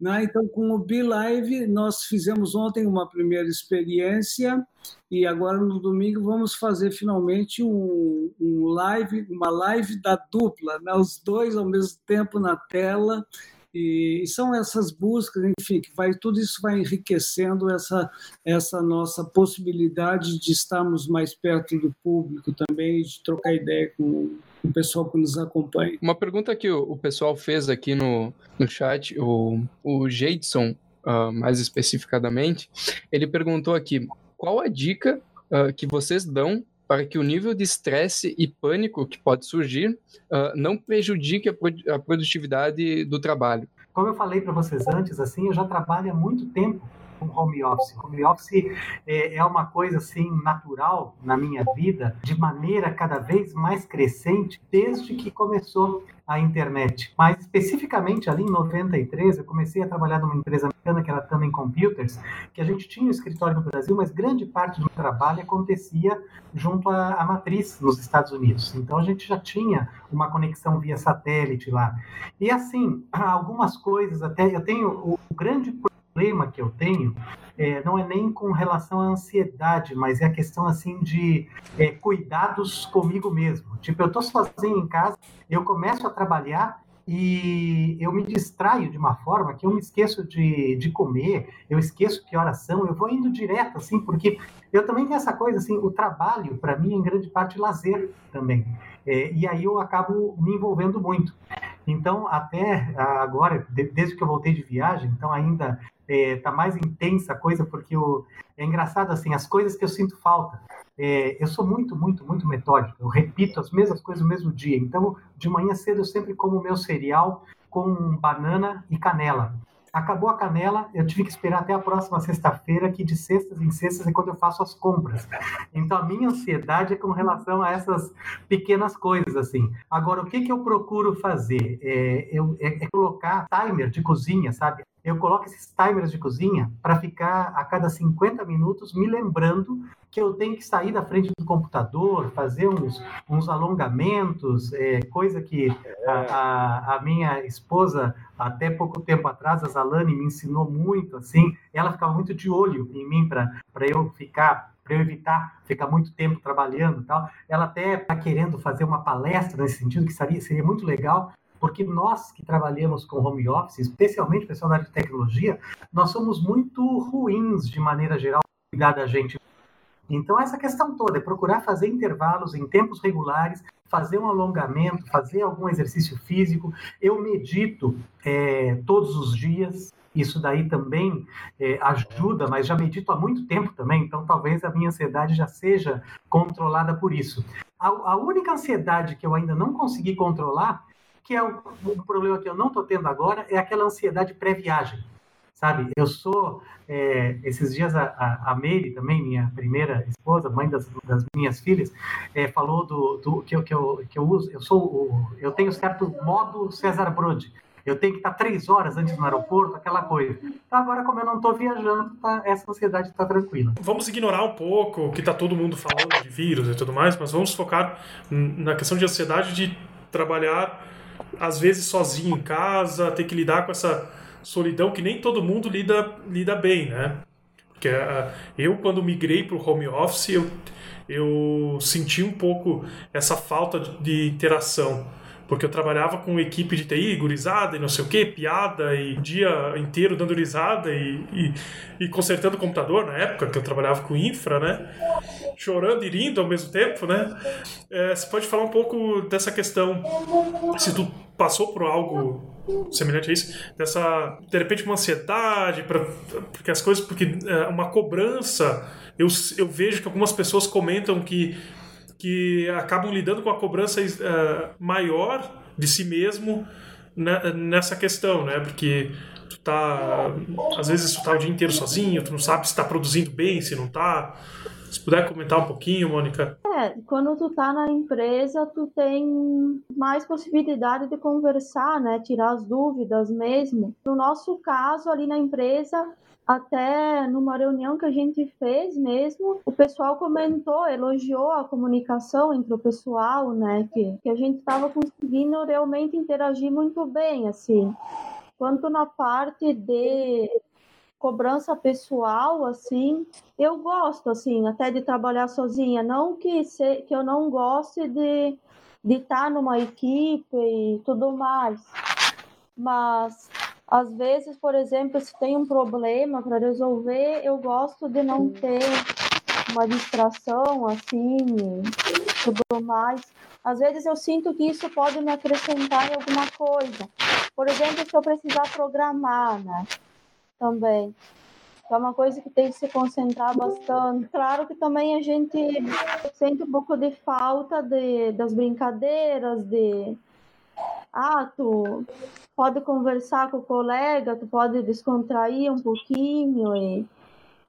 Né? Então, com o Be Live, nós fizemos ontem uma primeira experiência e agora no domingo vamos fazer finalmente um, um live, uma live da dupla, né? os dois ao mesmo tempo na tela. E, são essas buscas, enfim, que vai tudo isso vai enriquecendo essa essa nossa possibilidade de estarmos mais perto do público também, de trocar ideia com o pessoal que nos acompanha. Uma pergunta que o, o pessoal fez aqui no, no chat, o, o Jadson, uh, mais especificadamente, ele perguntou aqui, qual a dica uh, que vocês dão para que o nível de estresse e pânico que pode surgir uh, não prejudique a, a produtividade do trabalho? Como eu falei para vocês antes, assim, eu já trabalho há muito tempo com home office. Home office é, é uma coisa assim natural na minha vida, de maneira cada vez mais crescente desde que começou a internet. Mas especificamente ali em 93, eu comecei a trabalhar numa empresa americana que era Tannen Computers, que a gente tinha um escritório no Brasil, mas grande parte do trabalho acontecia junto à, à matriz nos Estados Unidos. Então a gente já tinha uma conexão via satélite lá. E assim, algumas coisas até eu tenho o grande problema que eu tenho é, não é nem com relação à ansiedade, mas é a questão assim de é, cuidados comigo mesmo. Tipo, eu estou sozinho em casa, eu começo a trabalhar e eu me distraio de uma forma que eu me esqueço de, de comer, eu esqueço que horas são, eu vou indo direto, assim, porque eu também tenho essa coisa, assim, o trabalho, para mim, é em grande parte lazer também. É, e aí eu acabo me envolvendo muito. Então, até agora, desde que eu voltei de viagem, então ainda é, tá mais intensa a coisa, porque o, é engraçado assim, as coisas que eu sinto falta. É, eu sou muito, muito, muito metódico. Eu repito as mesmas coisas no mesmo dia. Então, de manhã cedo eu sempre como meu cereal com banana e canela. Acabou a canela, eu tive que esperar até a próxima sexta-feira, que de sextas em sextas é quando eu faço as compras. Então a minha ansiedade é com relação a essas pequenas coisas, assim. Agora, o que, que eu procuro fazer? É, eu, é, é colocar timer de cozinha, sabe? eu coloco esses timers de cozinha para ficar a cada 50 minutos me lembrando que eu tenho que sair da frente do computador, fazer uns, uns alongamentos, é, coisa que a, a, a, minha esposa, até pouco tempo atrás, a Zalane, me ensinou muito, assim, ela ficava muito de olho em mim para eu ficar para eu evitar ficar muito tempo trabalhando e tal. Ela até está querendo fazer uma palestra nesse sentido, que seria, seria muito legal, porque nós que trabalhamos com home office, especialmente pessoal da área de tecnologia, nós somos muito ruins de maneira geral cuidar da gente. Então essa questão toda é procurar fazer intervalos em tempos regulares, fazer um alongamento, fazer algum exercício físico. Eu medito é, todos os dias. Isso daí também é, ajuda, mas já medito há muito tempo também, então talvez a minha ansiedade já seja controlada por isso. A, a única ansiedade que eu ainda não consegui controlar que é um, um problema que eu não estou tendo agora, é aquela ansiedade pré-viagem, sabe? Eu sou, é, esses dias a, a, Meire também, minha primeira esposa, mãe das, das minhas filhas, é, falou do, do que, eu, que, eu, que eu uso, eu sou, o, eu tenho certo modo César Brode, eu tenho que estar três horas antes no aeroporto, aquela coisa. Então, agora, como eu não estou viajando, tá, essa ansiedade está tranquila. Vamos ignorar um pouco que está todo mundo falando de vírus e tudo mais, mas vamos focar na questão de ansiedade de trabalhar às vezes sozinho em casa, ter que lidar com essa solidão que nem todo mundo lida, lida bem, né? Porque uh, eu, quando migrei para o home office, eu, eu senti um pouco essa falta de, de interação porque eu trabalhava com equipe de TI, gurizada e não sei o que, piada e dia inteiro dando risada e, e, e, consertando o computador na época que eu trabalhava com infra, né? Chorando e rindo ao mesmo tempo, né? É, você pode falar um pouco dessa questão, se tu passou por algo semelhante a isso, dessa, de repente, uma ansiedade, pra, porque as coisas, porque é, uma cobrança, eu, eu vejo que algumas pessoas comentam que que acabam lidando com a cobrança uh, maior de si mesmo nessa questão, né? Porque tu tá às vezes tu tá o dia inteiro sozinho, tu não sabe se está produzindo bem, se não tá. Se puder comentar um pouquinho, Mônica. É, quando tu tá na empresa, tu tem mais possibilidade de conversar, né? Tirar as dúvidas mesmo. No nosso caso, ali na empresa, até numa reunião que a gente fez mesmo, o pessoal comentou, elogiou a comunicação entre o pessoal, né? Que, que a gente estava conseguindo realmente interagir muito bem, assim. Quanto na parte de cobrança pessoal, assim, eu gosto, assim, até de trabalhar sozinha. Não que, se, que eu não goste de, de estar numa equipe e tudo mais, mas às vezes, por exemplo, se tem um problema para resolver, eu gosto de não ter uma distração assim, tudo mais. Às vezes eu sinto que isso pode me acrescentar em alguma coisa. Por exemplo, se eu precisar programar, né? Também. É uma coisa que tem que se concentrar bastante. Claro que também a gente sente um pouco de falta de, das brincadeiras, de ah, tu pode conversar com o colega, tu pode descontrair um pouquinho e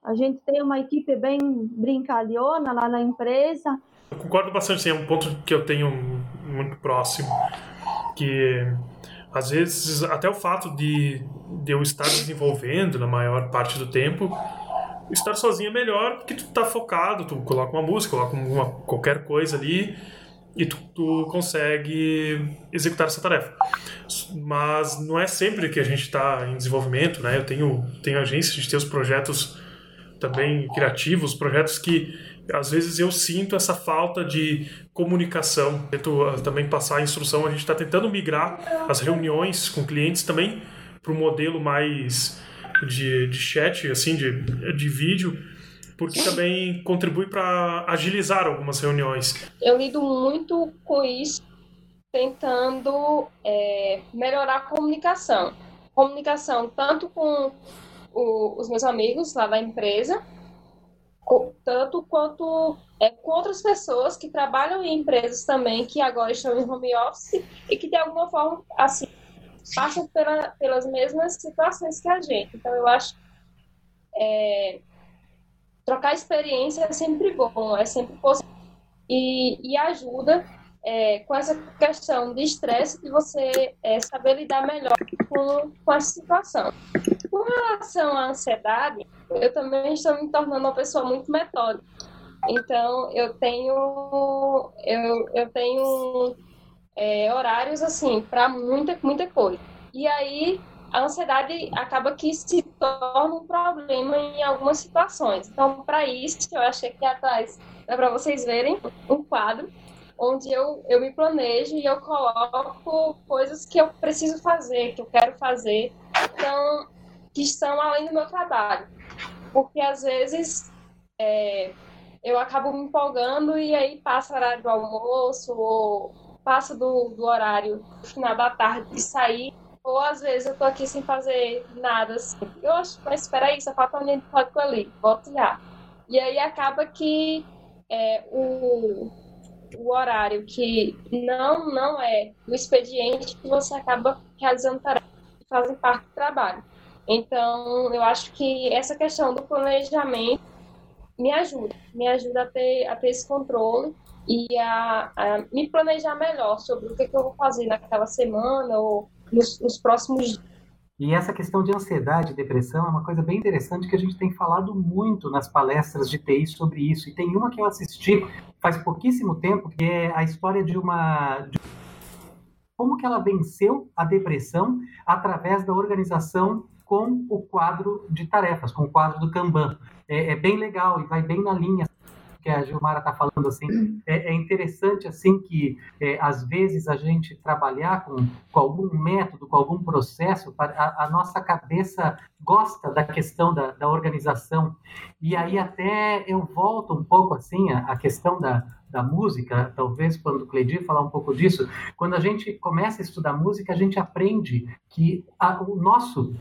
a gente tem uma equipe bem brincalhona lá na empresa. Eu concordo bastante, é um ponto que eu tenho muito próximo, que às vezes até o fato de, de eu estar desenvolvendo na maior parte do tempo, estar sozinho é melhor porque tu tá focado, tu coloca uma música, coloca uma, qualquer coisa ali e tu, tu, consegue executar essa tarefa. Mas não é sempre que a gente está em desenvolvimento, né? Eu tenho, tenho agência, gente tem os projetos também criativos, projetos que às vezes eu sinto essa falta de comunicação. Tento ah, também passar a instrução, a gente está tentando migrar as reuniões com clientes também para um modelo mais de, de chat, assim, de, de vídeo, porque também contribui para agilizar algumas reuniões. Eu lido muito com isso, tentando é, melhorar a comunicação. Comunicação tanto com o, os meus amigos lá da empresa, tanto quanto é, com outras pessoas que trabalham em empresas também, que agora estão em home office e que de alguma forma, assim, passam pela, pelas mesmas situações que a gente. Então, eu acho é, trocar experiência é sempre bom, é sempre possível. E, e ajuda é, com essa questão de estresse de você é, saber lidar melhor com, com essa situação. Com relação à ansiedade, eu também estou me tornando uma pessoa muito metódica. Então, eu tenho, eu, eu tenho é, horários assim para muita, muita coisa. E aí, a ansiedade acaba que se torna um problema em algumas situações. Então, para isso, eu achei que atrás dá para vocês verem um quadro onde eu, eu me planejo e eu coloco coisas que eu preciso fazer, que eu quero fazer, então, que estão além do meu trabalho. Porque às vezes é, eu acabo me empolgando e aí passa o horário do almoço ou passa do, do horário do final da tarde de sair ou às vezes eu tô aqui sem fazer nada assim. Eu acho, mas espera aí, só falta um código ali, volto já. E aí acaba que é, o, o horário que não, não é o expediente que você acaba realizando tarefas que fazem parte do trabalho. Então, eu acho que essa questão do planejamento me ajuda, me ajuda a ter, a ter esse controle e a, a me planejar melhor sobre o que, que eu vou fazer naquela semana ou nos, nos próximos dias. E essa questão de ansiedade e depressão é uma coisa bem interessante que a gente tem falado muito nas palestras de TI sobre isso. E tem uma que eu assisti faz pouquíssimo tempo, que é a história de uma. De como que ela venceu a depressão através da organização com o quadro de tarefas, com o quadro do Kanban. É, é bem legal e vai bem na linha que a Gilmara está falando assim, é, é, interessante assim que é, às vezes a gente trabalhar com, com algum método, com algum processo, a, a nossa cabeça gosta da questão da, da, organização e aí até eu volto um pouco assim a, a questão da, da música, talvez quando o Cleidir falar um pouco disso, quando a gente começa a estudar música, a gente aprende que a, o nosso,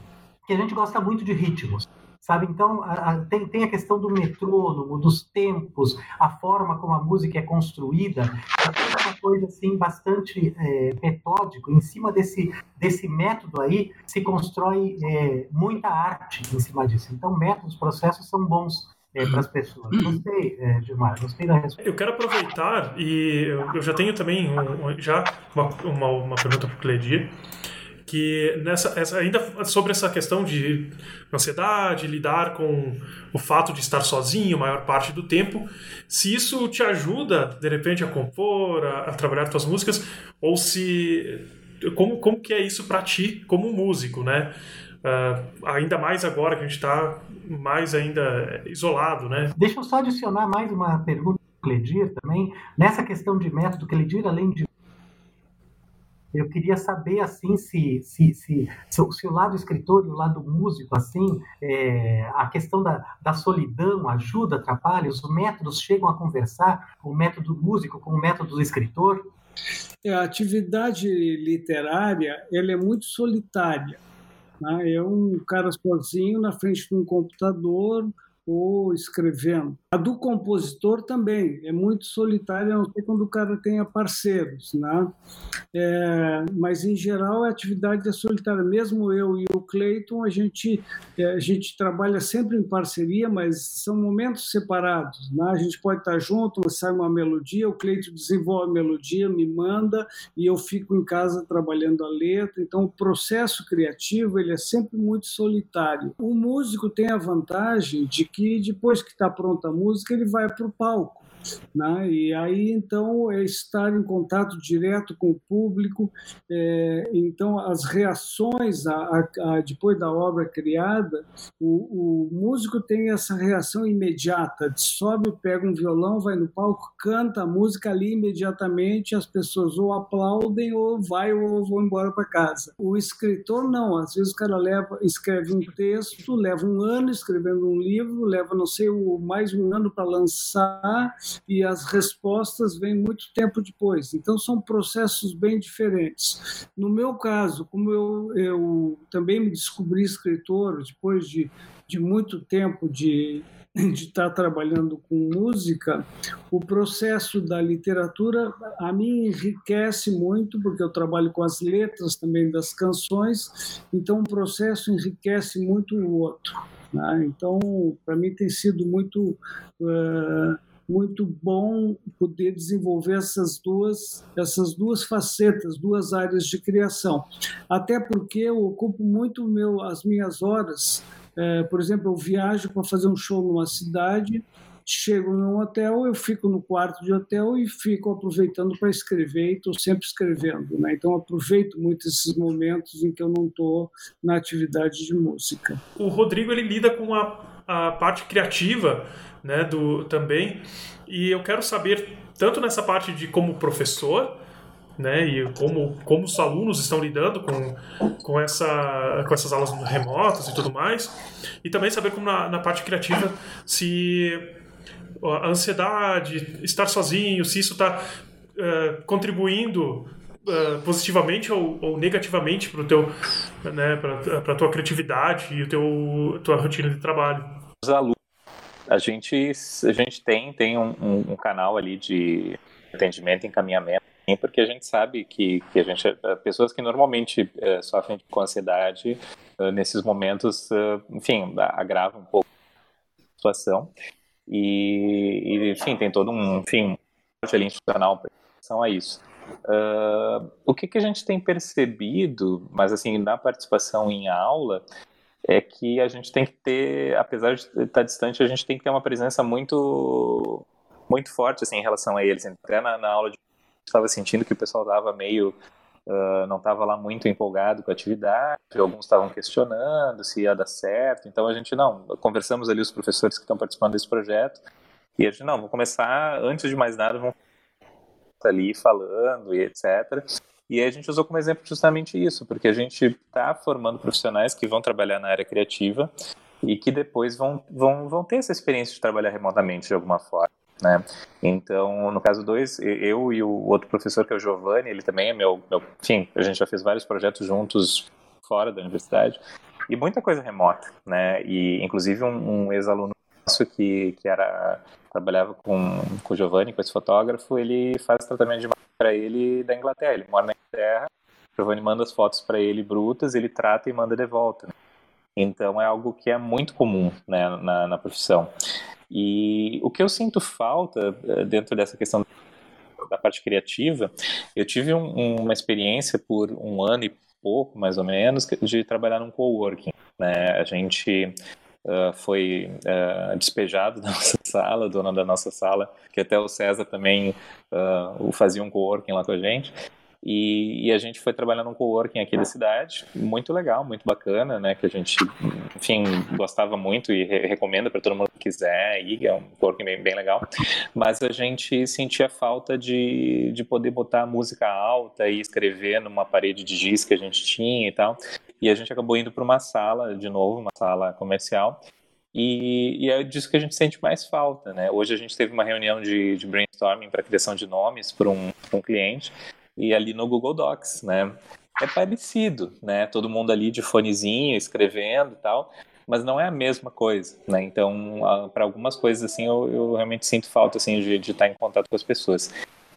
que a gente gosta muito de ritmos sabe? Então, a, a, tem, tem a questão do metrônomo, dos tempos, a forma como a música é construída, é uma coisa, assim, bastante é, metódico. Em cima desse, desse método aí, se constrói é, muita arte em cima disso. Então, métodos, processos são bons é, para as pessoas. Gostei, é, Gilmar, gostei da resposta. Eu quero aproveitar e eu já tenho também um, já uma, uma, uma pergunta para o Cledir que nessa essa, ainda sobre essa questão de ansiedade, lidar com o fato de estar sozinho a maior parte do tempo, se isso te ajuda de repente a compor, a, a trabalhar suas músicas, ou se como, como que é isso para ti como músico, né? Uh, ainda mais agora que a gente está mais ainda isolado, né? Deixa eu só adicionar mais uma pergunta Cledir também. Nessa questão de método, Cledir, além de eu queria saber assim se, se, se, se, se o lado escritor e o lado músico, assim, é, a questão da, da solidão ajuda, atrapalha, os métodos chegam a conversar, o método músico com o método do escritor? É, a atividade literária ela é muito solitária. Né? É um cara sozinho na frente de um computador, ou escrevendo. A do compositor também é muito solitária, a não ser quando o cara tenha parceiros, né? É, mas em geral a atividade é solitária. Mesmo eu e o Cleiton, a gente é, a gente trabalha sempre em parceria, mas são momentos separados. Né? A gente pode estar junto, sai uma melodia, o Cleiton desenvolve a melodia, me manda e eu fico em casa trabalhando a letra. Então o processo criativo ele é sempre muito solitário. O músico tem a vantagem de que depois que está pronta a música, ele vai para o palco. Né? E aí, então, é estar em contato direto com o público. É, então, as reações a, a, a, depois da obra criada, o, o, músico tem essa reação imediata. Sobe, pega um violão, vai no palco, canta a música ali imediatamente, as pessoas ou aplaudem ou vai ou vão embora para casa. O escritor não, às vezes o cara leva, escreve um texto, leva um ano escrevendo um livro, leva não sei mais um ano para lançar e as respostas vêm muito tempo depois. Então, são processos bem diferentes. No meu caso, como eu, eu também me descobri escritor depois de, de muito tempo de, de estar trabalhando com música, o processo da literatura a mim enriquece muito, porque eu trabalho com as letras também das canções, então o processo enriquece muito o outro. Né? Então, para mim tem sido muito. Uh, muito bom poder desenvolver essas duas, essas duas facetas, duas áreas de criação. Até porque eu ocupo muito meu, as minhas horas. É, por exemplo, eu viajo para fazer um show numa cidade chego num hotel, eu fico no quarto de hotel e fico aproveitando para escrever e estou sempre escrevendo. Né? Então aproveito muito esses momentos em que eu não estou na atividade de música. O Rodrigo ele lida com a, a parte criativa né, do, também. E eu quero saber tanto nessa parte de como professor né, e como, como os alunos estão lidando com, com, essa, com essas aulas remotas e tudo mais, e também saber como na, na parte criativa se a ansiedade, estar sozinho, se isso está uh, eh, contribuindo uh, positivamente ou, ou negativamente para teu, né, para tua criatividade e o teu tua rotina de trabalho. Os alunos, a gente a gente tem tem um, um, um canal ali de atendimento, encaminhamento porque a gente sabe que, que a gente eh, pessoas que normalmente é, sofrem com ansiedade é, nesses momentos, enfim, agrava um pouco a situação e, e, enfim, tem todo um, enfim, ali institucional em relação a isso. Uh, o que, que a gente tem percebido, mas assim, na participação em aula, é que a gente tem que ter, apesar de estar distante, a gente tem que ter uma presença muito muito forte assim em relação a eles. Até na, na aula de estava sentindo que o pessoal estava meio uh, não estava lá muito empolgado com a atividade, alguns estavam questionando se ia dar certo, então a gente não, conversamos ali os professores que estão participando desse projeto, e a gente, não, vamos começar, antes de mais nada, vamos ali falando e etc. E a gente usou como exemplo justamente isso, porque a gente está formando profissionais que vão trabalhar na área criativa e que depois vão, vão, vão ter essa experiência de trabalhar remotamente de alguma forma. Né? Então, no caso 2, eu e o outro professor, que é o Giovanni, ele também é meu, meu. Enfim, a gente já fez vários projetos juntos fora da universidade e muita coisa remota, né? E inclusive um, um ex-aluno que, que era trabalhava com, com o Giovanni, com esse fotógrafo, ele faz tratamento de imagem para ele da Inglaterra. Ele mora na Inglaterra, o Giovanni manda as fotos para ele brutas, ele trata e manda de volta. Né? Então é algo que é muito comum né, na, na profissão. E o que eu sinto falta eh, dentro dessa questão da parte criativa, eu tive um, uma experiência por um ano e pouco, mais ou menos, de trabalhar num coworking. Né? A gente uh, foi uh, despejado da nossa sala, dona da nossa sala, que até o César também uh, fazia um coworking lá com a gente. E, e, a gente foi trabalhar num coworking aqui da cidade, muito legal, muito bacana, né? Que a gente, enfim, gostava muito e re recomenda para todo mundo que quiser é um coworking bem, bem legal. Mas a gente sentia falta de, de poder botar música alta e escrever numa parede de giz que a gente tinha e tal. E a gente acabou indo para uma sala, de novo, uma sala comercial, e, e, é disso que a gente sente mais falta, né? Hoje a gente teve uma reunião de, de brainstorming para criação de nomes para um, um cliente e ali no Google Docs, né? É parecido, né? Todo mundo ali de fonezinho, escrevendo e tal, mas não é a mesma coisa, né? Então, para algumas coisas assim, eu, eu, realmente sinto falta assim de, de estar em contato com as pessoas.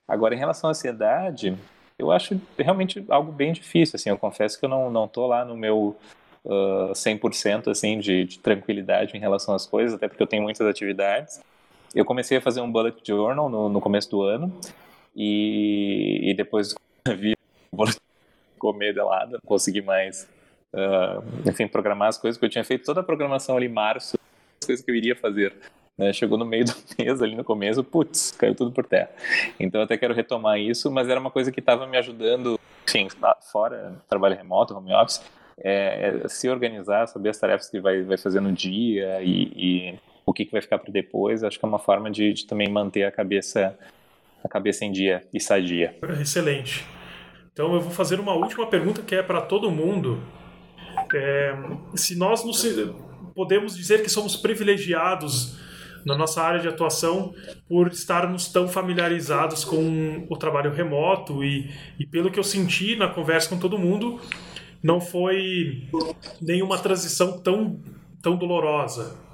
Agora, em relação à ansiedade, eu acho realmente algo bem difícil, assim. Eu confesso que eu não não tô lá no meu uh, 100% assim de, de tranquilidade em relação às coisas, até porque eu tenho muitas atividades. Eu comecei a fazer um bullet journal no, no começo do ano e, e depois vi comer de lado, não consegui mais, uh, enfim, programar as coisas, porque eu tinha feito toda a programação ali em março, as coisas que eu iria fazer. Né? Chegou no meio do mês, ali no começo, putz, caiu tudo por terra. Então até quero retomar isso, mas era uma coisa que estava me ajudando, enfim, fora trabalho remoto, home office, é, é se organizar, saber as tarefas que vai, vai fazer no dia e, e o que, que vai ficar para depois, acho que é uma forma de, de também manter a cabeça a cabeça em dia e sadia. Excelente. Então eu vou fazer uma última pergunta que é para todo mundo. É, se nós nos, podemos dizer que somos privilegiados na nossa área de atuação por estarmos tão familiarizados com o trabalho remoto e, e pelo que eu senti na conversa com todo mundo, não foi nenhuma transição tão, tão dolorosa.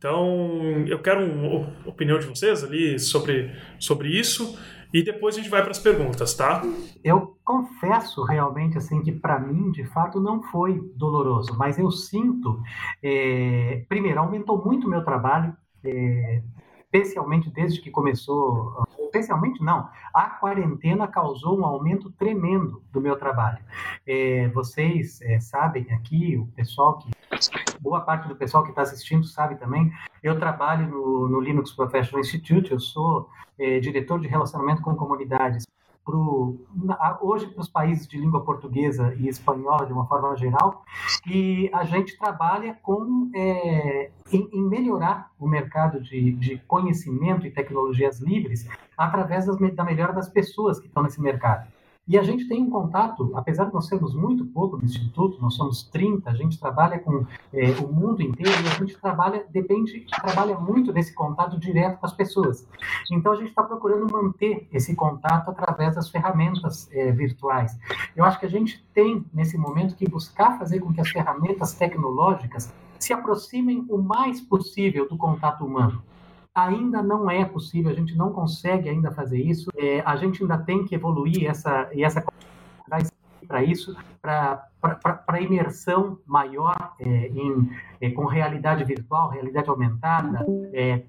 Então, eu quero uma opinião de vocês ali sobre, sobre isso e depois a gente vai para as perguntas, tá? Eu confesso realmente assim que para mim, de fato, não foi doloroso, mas eu sinto, é, primeiro, aumentou muito o meu trabalho, é, especialmente desde que começou especialmente não. A quarentena causou um aumento tremendo do meu trabalho. É, vocês é, sabem aqui, o pessoal que boa parte do pessoal que está assistindo sabe também. Eu trabalho no, no Linux Professional Institute. Eu sou é, diretor de relacionamento com comunidades pro, hoje para os países de língua portuguesa e espanhola de uma forma geral e a gente trabalha com é, em, em, melhorar o mercado de, de, conhecimento e tecnologias livres através das, da melhora das pessoas que estão nesse mercado. E a gente tem um contato, apesar de nós sermos muito pouco no Instituto, nós somos 30, a gente trabalha com é, o mundo inteiro e a gente trabalha, depende, trabalha muito desse contato direto com as pessoas. Então a gente está procurando manter esse contato através das ferramentas é, virtuais. Eu acho que a gente tem, nesse momento, que buscar fazer com que as ferramentas tecnológicas se aproximem o mais possível do contato humano ainda não é possível, a gente não consegue ainda fazer isso. É, a gente ainda tem que evoluir essa e essa para isso, para imersão maior é, em, é, com realidade virtual, realidade aumentada, é,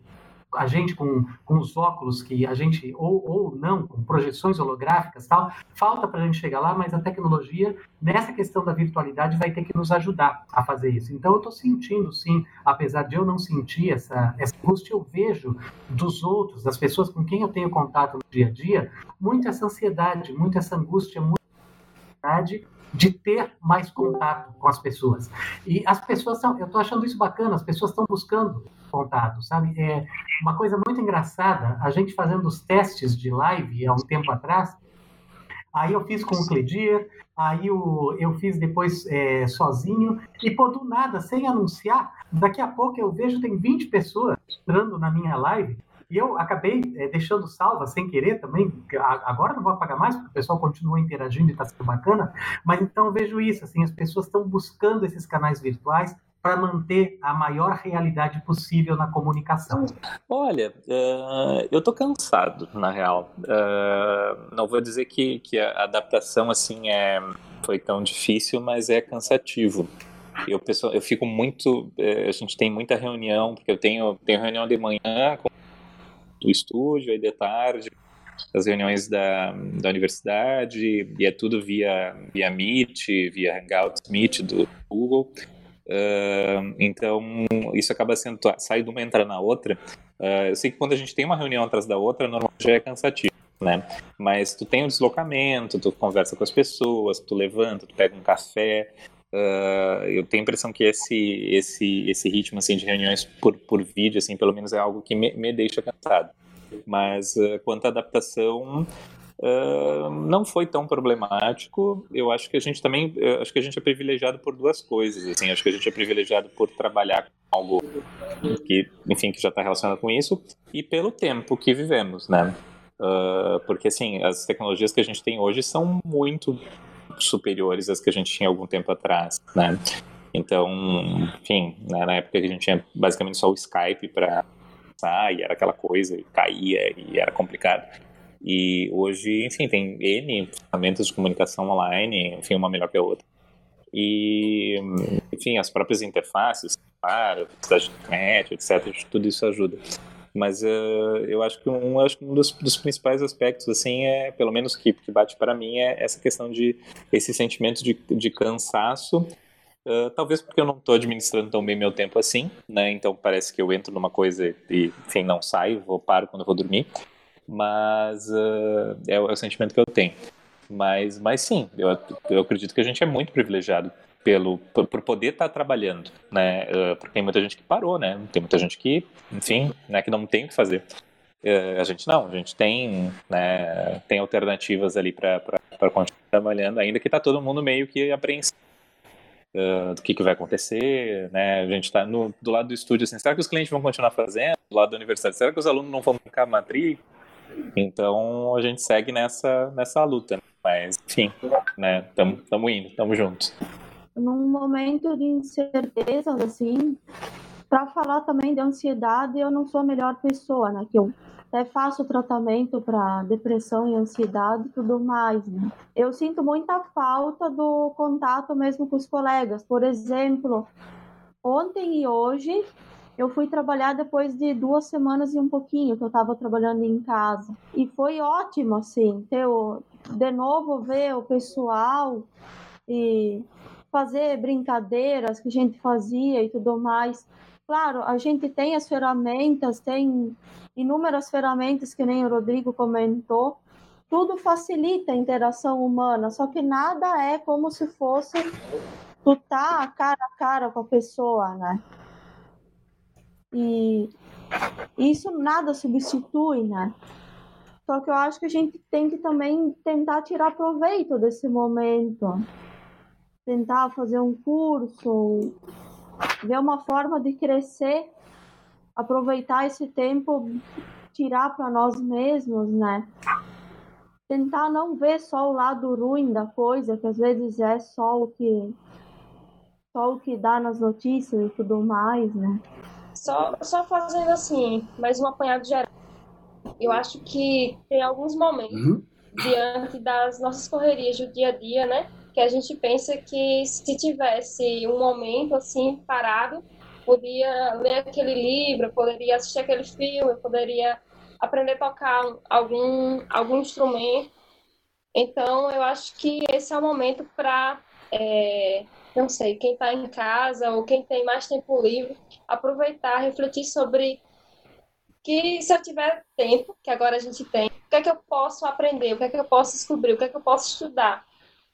a gente com, com os óculos que a gente, ou, ou não, com projeções holográficas tal, falta para a gente chegar lá, mas a tecnologia, nessa questão da virtualidade, vai ter que nos ajudar a fazer isso. Então, eu estou sentindo, sim, apesar de eu não sentir essa, essa angústia, eu vejo dos outros, das pessoas com quem eu tenho contato no dia a dia, muito essa ansiedade, muito essa angústia, muito ansiedade de ter mais contato com as pessoas. E as pessoas estão, eu estou achando isso bacana, as pessoas estão buscando contato, sabe? É uma coisa muito engraçada, a gente fazendo os testes de live há um tempo atrás, aí eu fiz com o Cledir, aí eu, eu fiz depois é, sozinho, e pô, do nada, sem anunciar, daqui a pouco eu vejo tem 20 pessoas entrando na minha live, e eu acabei é, deixando salva sem querer também. Agora não vou apagar mais, porque o pessoal continua interagindo e está sendo bacana. Mas então vejo isso, assim, as pessoas estão buscando esses canais virtuais para manter a maior realidade possível na comunicação? Olha, uh, eu tô cansado, na real. Uh, não vou dizer que, que a adaptação assim é, foi tão difícil, mas é cansativo. Eu, pessoal, eu fico muito. A gente tem muita reunião, porque eu tenho, tenho reunião de manhã com do estúdio, aí de tarde, as reuniões da, da universidade, e é tudo via, via Meet, via Hangouts Meet do Google. Uh, então, isso acaba sendo, sai de uma entra na outra. Uh, eu sei que quando a gente tem uma reunião atrás da outra, normalmente já é cansativo, né? Mas tu tem o um deslocamento, tu conversa com as pessoas, tu levanta, tu pega um café, Uh, eu tenho a impressão que esse esse esse ritmo assim de reuniões por, por vídeo assim pelo menos é algo que me, me deixa cansado. Mas uh, quanto à adaptação uh, não foi tão problemático. Eu acho que a gente também acho que a gente é privilegiado por duas coisas assim. Acho que a gente é privilegiado por trabalhar com algo que enfim que já está relacionado com isso e pelo tempo que vivemos né? Porque assim as tecnologias que a gente tem hoje são muito superiores às que a gente tinha algum tempo atrás, né? Então, enfim, né, na época que a gente tinha basicamente só o Skype para passar e era aquela coisa, e caía e era complicado. E hoje, enfim, tem N ferramentas de comunicação online, enfim, uma melhor que a outra. E, enfim, as próprias interfaces, claro, velocidade de internet, etc., tudo isso ajuda. Mas uh, eu acho que um, acho que um dos, dos, principais aspectos, assim, é, pelo menos que, que bate para mim, é essa questão de esse sentimento de, de cansaço. Uh, talvez porque eu não estou administrando tão bem meu tempo assim, né? Então parece que eu entro numa coisa e, enfim, não saio, vou paro quando eu vou dormir. Mas uh, é, é, o sentimento que eu tenho. Mas, mas sim, eu, eu acredito que a gente é muito privilegiado pelo por, por poder estar tá trabalhando, né? Uh, porque tem muita gente que parou, né? Tem muita gente que, enfim, né, que não tem o que fazer. Uh, a gente não, a gente tem, né, tem alternativas ali para continuar trabalhando, ainda que está todo mundo meio que apreensivo uh, do que, que vai acontecer, né? A gente está do lado do estúdio assim, será que os clientes vão continuar fazendo? Do lado da universidade, será que os alunos não vão ficar matrícula? Então a gente segue nessa nessa luta, né? mas enfim, né? Estamos indo, estamos juntos num momento de incertezas, assim, para falar também de ansiedade, eu não sou a melhor pessoa, né? Que eu até faço tratamento para depressão e ansiedade e tudo mais, né? Eu sinto muita falta do contato mesmo com os colegas. Por exemplo, ontem e hoje eu fui trabalhar depois de duas semanas e um pouquinho que eu estava trabalhando em casa. E foi ótimo, assim, ter o, de novo ver o pessoal e fazer brincadeiras que a gente fazia e tudo mais. Claro, a gente tem as ferramentas, tem inúmeras ferramentas que nem o Rodrigo comentou. Tudo facilita a interação humana, só que nada é como se fosse tu cara a cara com a pessoa, né? E isso nada substitui, né? Só que eu acho que a gente tem que também tentar tirar proveito desse momento. Tentar fazer um curso, ver uma forma de crescer, aproveitar esse tempo, tirar para nós mesmos, né? Tentar não ver só o lado ruim da coisa, que às vezes é só o que só o que dá nas notícias e tudo mais, né? Só, só fazendo assim, mais um apanhado geral. Eu acho que tem alguns momentos, uhum. diante das nossas correrias do dia a dia, né? Que a gente pensa que se tivesse um momento assim parado, podia ler aquele livro, poderia assistir aquele filme, poderia aprender a tocar algum, algum instrumento. Então, eu acho que esse é o momento para é, não sei, quem está em casa ou quem tem mais tempo livre, aproveitar, refletir sobre que se eu tiver tempo, que agora a gente tem, o que é que eu posso aprender, o que é que eu posso descobrir, o que é que eu posso estudar.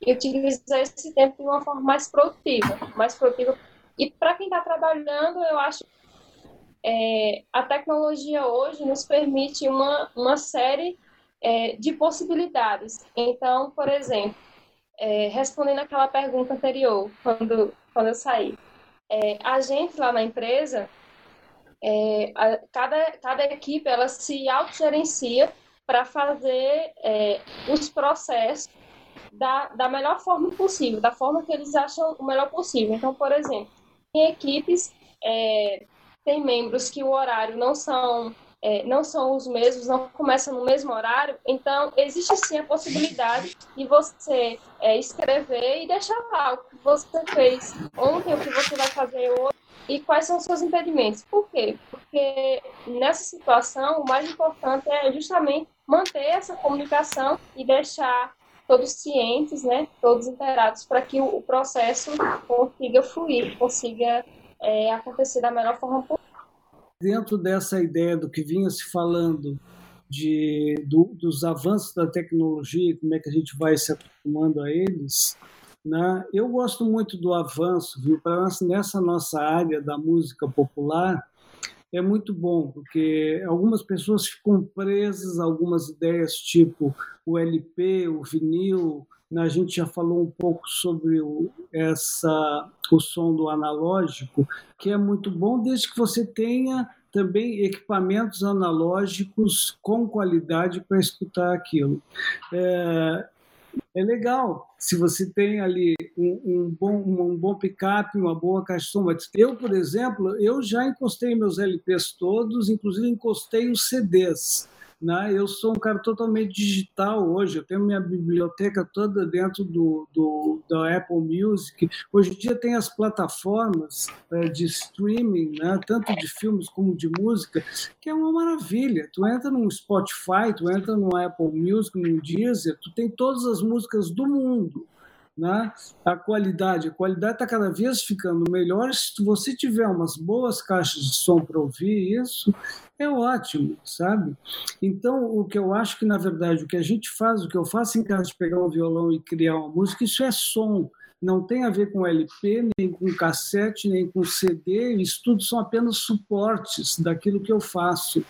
E utilizar esse tempo de uma forma mais produtiva, mais produtiva. E para quem está trabalhando, eu acho é, a tecnologia hoje nos permite uma, uma série é, de possibilidades. Então, por exemplo, é, respondendo aquela pergunta anterior, quando, quando eu saí, é, a gente lá na empresa, é, a, cada, cada equipe ela se autogerencia para fazer é, os processos da, da melhor forma possível, da forma que eles acham o melhor possível. Então, por exemplo, em equipes, é, tem membros que o horário não são é, não são os mesmos, não começam no mesmo horário, então existe sim a possibilidade de você é, escrever e deixar lá o que você fez ontem, o que você vai fazer hoje e quais são os seus impedimentos. Por quê? Porque nessa situação, o mais importante é justamente manter essa comunicação e deixar todos cientes, né, todos inteirados, para que o, processo consiga fluir, consiga é, acontecer da melhor forma possível dentro dessa ideia do que vinha se falando de, do, dos avanços da tecnologia, como é que a gente vai se acostumando a eles, né? eu gosto muito do avanço, viu? Nessa nossa área da música popular, é muito bom, porque algumas pessoas ficam presas a algumas ideias tipo o LP, o vinil, né? a gente já falou um pouco sobre o, essa, o som do analógico, que é muito bom desde que você tenha também equipamentos analógicos com qualidade para escutar aquilo. É, é legal se você tem ali um, um bom, um, bom picape, uma boa som. Eu, por exemplo, eu já encostei meus LPs todos, inclusive encostei os CDs. Né? Eu sou um cara totalmente digital hoje, eu tenho minha biblioteca toda dentro do, do da Apple Music. Hoje em dia tem as plataformas é, de streaming, né? tanto de filmes como de música, que é uma maravilha. Tu entra no Spotify, tu entra no Apple Music, no Deezer, tu tem todas as músicas do mundo. Né? A qualidade, a qualidade está cada vez ficando melhor. Se você tiver umas boas caixas de som para ouvir isso, é ótimo, sabe? Então, o que eu acho que, na verdade, o que a gente faz, o que eu faço em casa de pegar um violão e criar uma música, isso é som. Não tem a ver com LP, nem com cassete, nem com CD, isso tudo são apenas suportes daquilo que eu faço.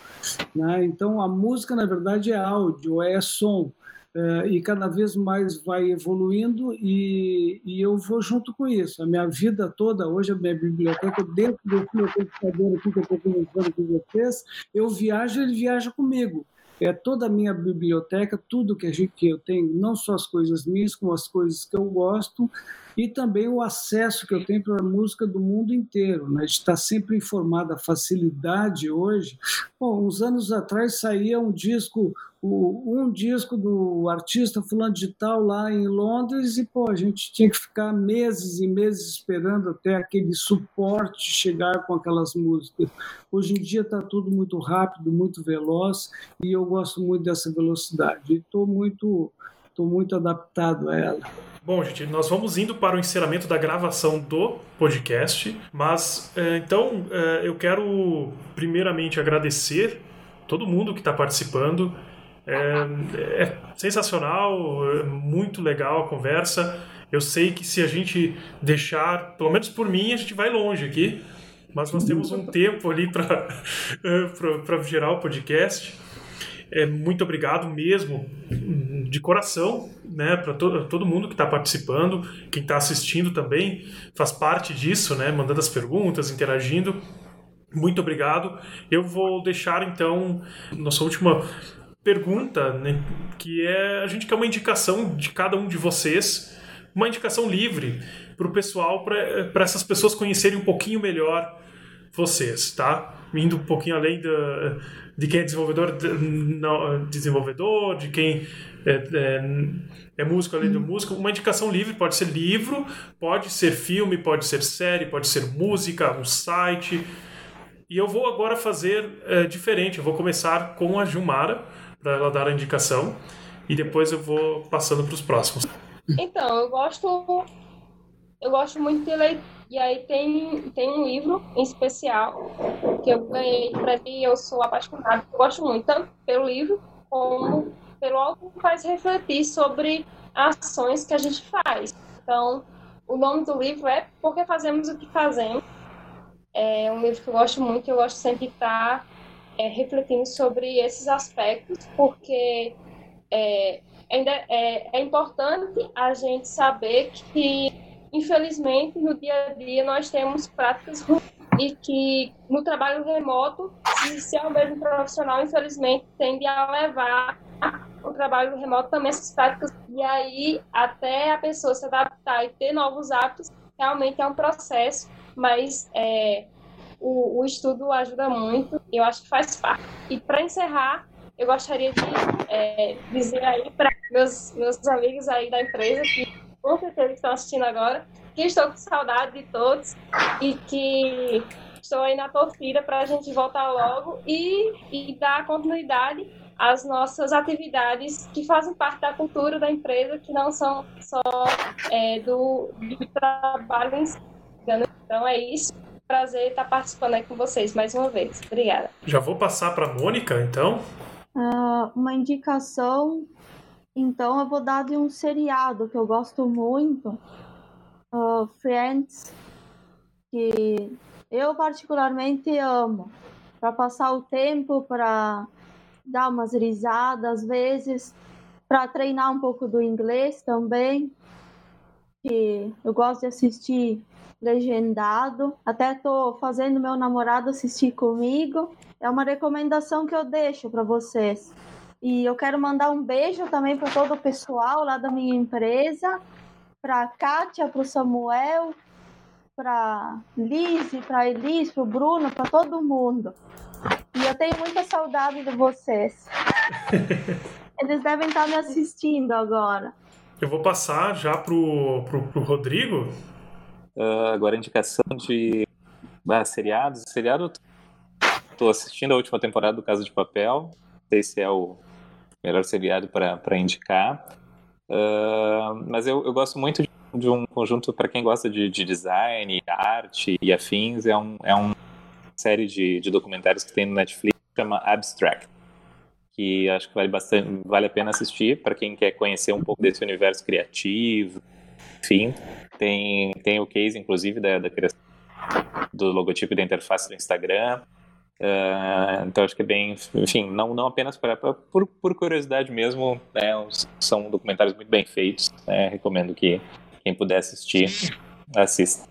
Né? Então, a música, na verdade, é áudio, é som. Uh, e cada vez mais vai evoluindo e, e, eu vou junto com isso. A minha vida toda, hoje a minha biblioteca, dentro do meu computador aqui que eu estou conversando com vocês, eu viajo ele viaja comigo. É toda a minha biblioteca, tudo que, a gente, que eu tenho, não só as coisas minhas, como as coisas que eu gosto, e também o acesso que eu tenho para a música do mundo inteiro, né? de estar sempre informado, a facilidade hoje. Bom, uns anos atrás saía um disco, um disco do artista fulano de tal lá em Londres e pô, a gente tinha que ficar meses e meses esperando até aquele suporte chegar com aquelas músicas. Hoje em dia está tudo muito rápido, muito veloz e eu gosto muito dessa velocidade. Estou muito, tô muito adaptado a ela. Bom, gente, nós vamos indo para o encerramento da gravação do podcast, mas é, então é, eu quero primeiramente agradecer todo mundo que está participando. É, é, sensacional, é muito legal a conversa. Eu sei que se a gente deixar, pelo menos por mim, a gente vai longe aqui, mas nós temos um tempo ali para gerar o podcast. É, muito obrigado mesmo, de coração, né, para to todo mundo que está participando, quem está assistindo também faz parte disso, né, mandando as perguntas, interagindo. Muito obrigado. Eu vou deixar então nossa última pergunta, né, que é a gente quer uma indicação de cada um de vocês, uma indicação livre para o pessoal, para essas pessoas conhecerem um pouquinho melhor vocês, tá? Indo um pouquinho além da de quem é desenvolvedor, não, desenvolvedor, de quem é, é, é músico além do músico. Uma indicação livre pode ser livro, pode ser filme, pode ser série, pode ser música, um site. E eu vou agora fazer é, diferente. Eu vou começar com a Gilmara para ela dar a indicação e depois eu vou passando para os próximos. Então, eu gosto eu gosto muito de ler e aí tem, tem um livro em especial que eu ganhei para mim eu sou apaixonada, eu gosto muito tanto pelo livro como pelo algo que faz refletir sobre ações que a gente faz. Então, o nome do livro é Porque Fazemos o que Fazemos. É um livro que eu gosto muito, eu gosto sempre de estar é, refletindo sobre esses aspectos, porque é, ainda é, é importante a gente saber que infelizmente, no dia a dia nós temos práticas e que no trabalho remoto, se é o mesmo profissional, infelizmente, tende a levar o trabalho remoto também essas práticas. E aí, até a pessoa se adaptar e ter novos hábitos, realmente é um processo, mas é, o, o estudo ajuda muito eu acho que faz parte. E para encerrar, eu gostaria de é, dizer aí para meus, meus amigos aí da empresa que com certeza estão assistindo agora, que estou com saudade de todos e que estou aí na torcida para a gente voltar logo e, e dar continuidade às nossas atividades que fazem parte da cultura da empresa, que não são só é, do, do trabalho em si. Então é isso. Prazer estar participando aí com vocês mais uma vez. Obrigada. Já vou passar para a Mônica, então. Uh, uma indicação então eu vou dar de um seriado que eu gosto muito, uh, Friends, que eu particularmente amo. Para passar o tempo, para dar umas risadas às vezes, para treinar um pouco do inglês também. Que eu gosto de assistir legendado. Até tô fazendo meu namorado assistir comigo. É uma recomendação que eu deixo para vocês. E eu quero mandar um beijo também para todo o pessoal lá da minha empresa, para a Kátia, para o Samuel, para Liz, para Elis, para o Bruno, para todo mundo. E eu tenho muita saudade de vocês. Eles devem estar me assistindo agora. Eu vou passar já pro, pro, pro Rodrigo. Uh, agora indicação de ah, seriados. Seriado, estou assistindo a última temporada do Casa de Papel. Não sei se é o melhor seriado para indicar. Uh, mas eu, eu gosto muito de, de um conjunto, para quem gosta de, de, design, arte e afins, é, um, é uma série de, de documentários que tem no Netflix que chama Abstract, que acho que vale, bastante, vale a pena assistir para quem quer conhecer um pouco desse universo criativo. Enfim, tem, tem o case, inclusive, da, da criação do logotipo da interface do Instagram. Uh, então acho que é bem, enfim, não, não apenas pra, pra por, por curiosidade mesmo, né, são documentários muito bem feitos, né, recomendo que quem puder assistir, assista.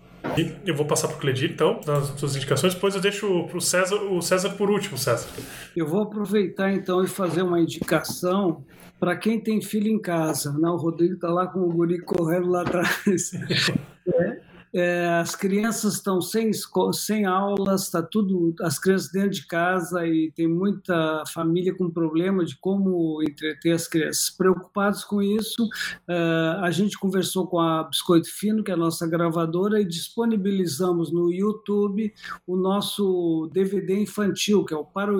Eu vou passar para o Cledir, então, nas suas indicações. Depois eu deixo para o César, o César por último, César. Eu vou aproveitar então e fazer uma indicação para quem tem filho em casa. Não, o Rodrigo está lá com o guri correndo lá atrás. É, é, as crianças estão sem, sem aulas, está tudo, as crianças dentro de casa e tem muita família com problema de como entreter as crianças. Preocupados com isso, uh, a gente conversou com a Biscoito Fino, que é a nossa gravadora, e disponibilizamos no YouTube o nosso DVD infantil, que é o Paro.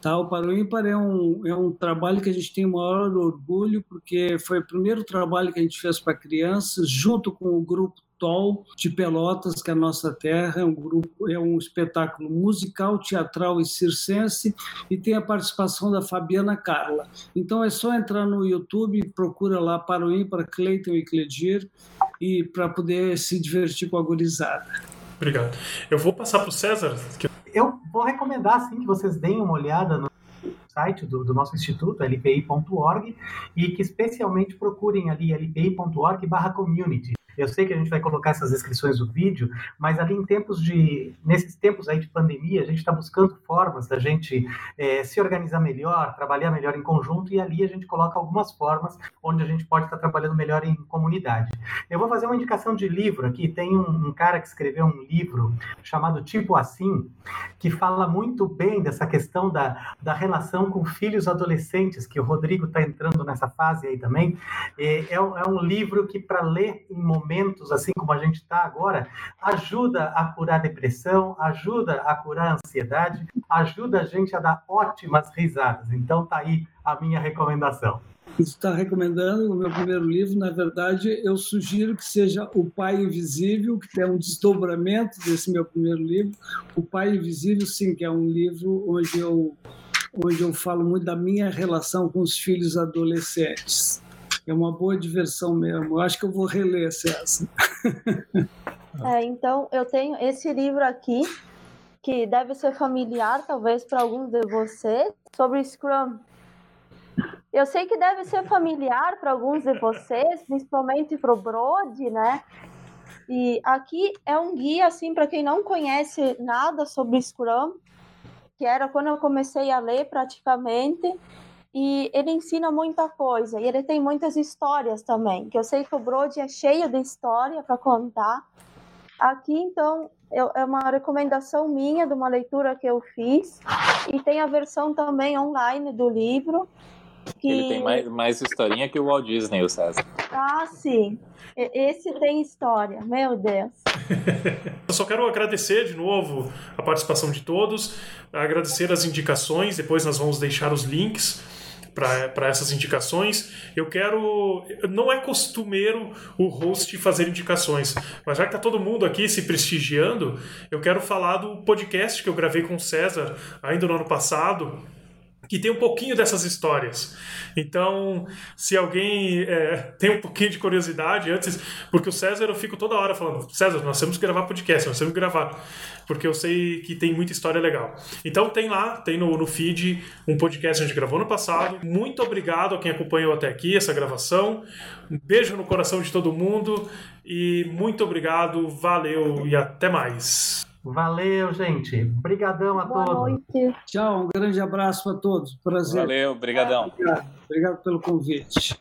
Tá? O Paro é um, é um trabalho que a gente tem o maior orgulho, porque foi o primeiro trabalho que a gente fez para crianças, junto com o grupo TOL de Pelotas, que é a nossa terra, é um grupo, é um espetáculo musical, teatral e circense e tem a participação da Fabiana Carla. Então é só entrar no YouTube, procura lá para o ímpar Cleiton e Cledir e para poder se divertir com a gurizada. Obrigado. Eu vou passar para o César. Que... Eu vou recomendar assim que vocês deem uma olhada no site do, do nosso instituto, lpi.org, e que especialmente procurem ali lpi.org/community eu sei que a gente vai colocar essas descrições do vídeo, mas ali em tempos de, nesses tempos aí de pandemia, a gente está buscando formas da gente é, se organizar melhor, trabalhar melhor em conjunto e ali a gente coloca algumas formas onde a gente pode estar tá trabalhando melhor em comunidade. Eu vou fazer uma indicação de livro aqui. Tem um, um cara que escreveu um livro chamado Tipo Assim, que fala muito bem dessa questão da, da relação com filhos adolescentes, que o Rodrigo está entrando nessa fase aí também. É, é, é um livro que, para ler em momentos momentos, assim como a gente está agora, ajuda a curar depressão, ajuda a curar ansiedade, ajuda a gente a dar ótimas risadas. Então tá aí a minha recomendação. Está recomendando o meu primeiro livro. Na verdade, eu sugiro que seja O Pai Invisível, que é um desdobramento desse meu primeiro livro. O Pai Invisível, sim, que é um livro onde eu onde eu falo muito da minha relação com os filhos adolescentes é uma boa diversão mesmo. Eu acho que eu vou reler essa. É, então, eu tenho esse livro aqui, que deve ser familiar, talvez, para alguns de vocês, sobre Scrum. Eu sei que deve ser familiar para alguns de vocês, principalmente para o Brody, né? E aqui é um guia, assim, para quem não conhece nada sobre Scrum, que era quando eu comecei a ler praticamente e ele ensina muita coisa e ele tem muitas histórias também, que eu sei que o Brody é cheio de história para contar. Aqui, então, é uma recomendação minha de uma leitura que eu fiz e tem a versão também online do livro. Que... Ele tem mais, mais historinha que o Walt Disney, o César. Ah, sim. Esse tem história, meu Deus. Eu só quero agradecer de novo a participação de todos, agradecer as indicações, depois nós vamos deixar os links para essas indicações. Eu quero. Não é costumeiro o host fazer indicações, mas já que está todo mundo aqui se prestigiando, eu quero falar do podcast que eu gravei com o César ainda no ano passado que tem um pouquinho dessas histórias. Então, se alguém é, tem um pouquinho de curiosidade antes, porque o César eu fico toda hora falando, César, nós temos que gravar podcast, nós temos que gravar, porque eu sei que tem muita história legal. Então tem lá, tem no, no feed um podcast que a gente gravou no passado. Muito obrigado a quem acompanhou até aqui essa gravação. Um beijo no coração de todo mundo e muito obrigado, valeu e até mais. Valeu, gente. Obrigadão a Boa todos. Noite. Tchau, um grande abraço para todos. Prazer. Valeu, brigadão. Obrigado, obrigado pelo convite.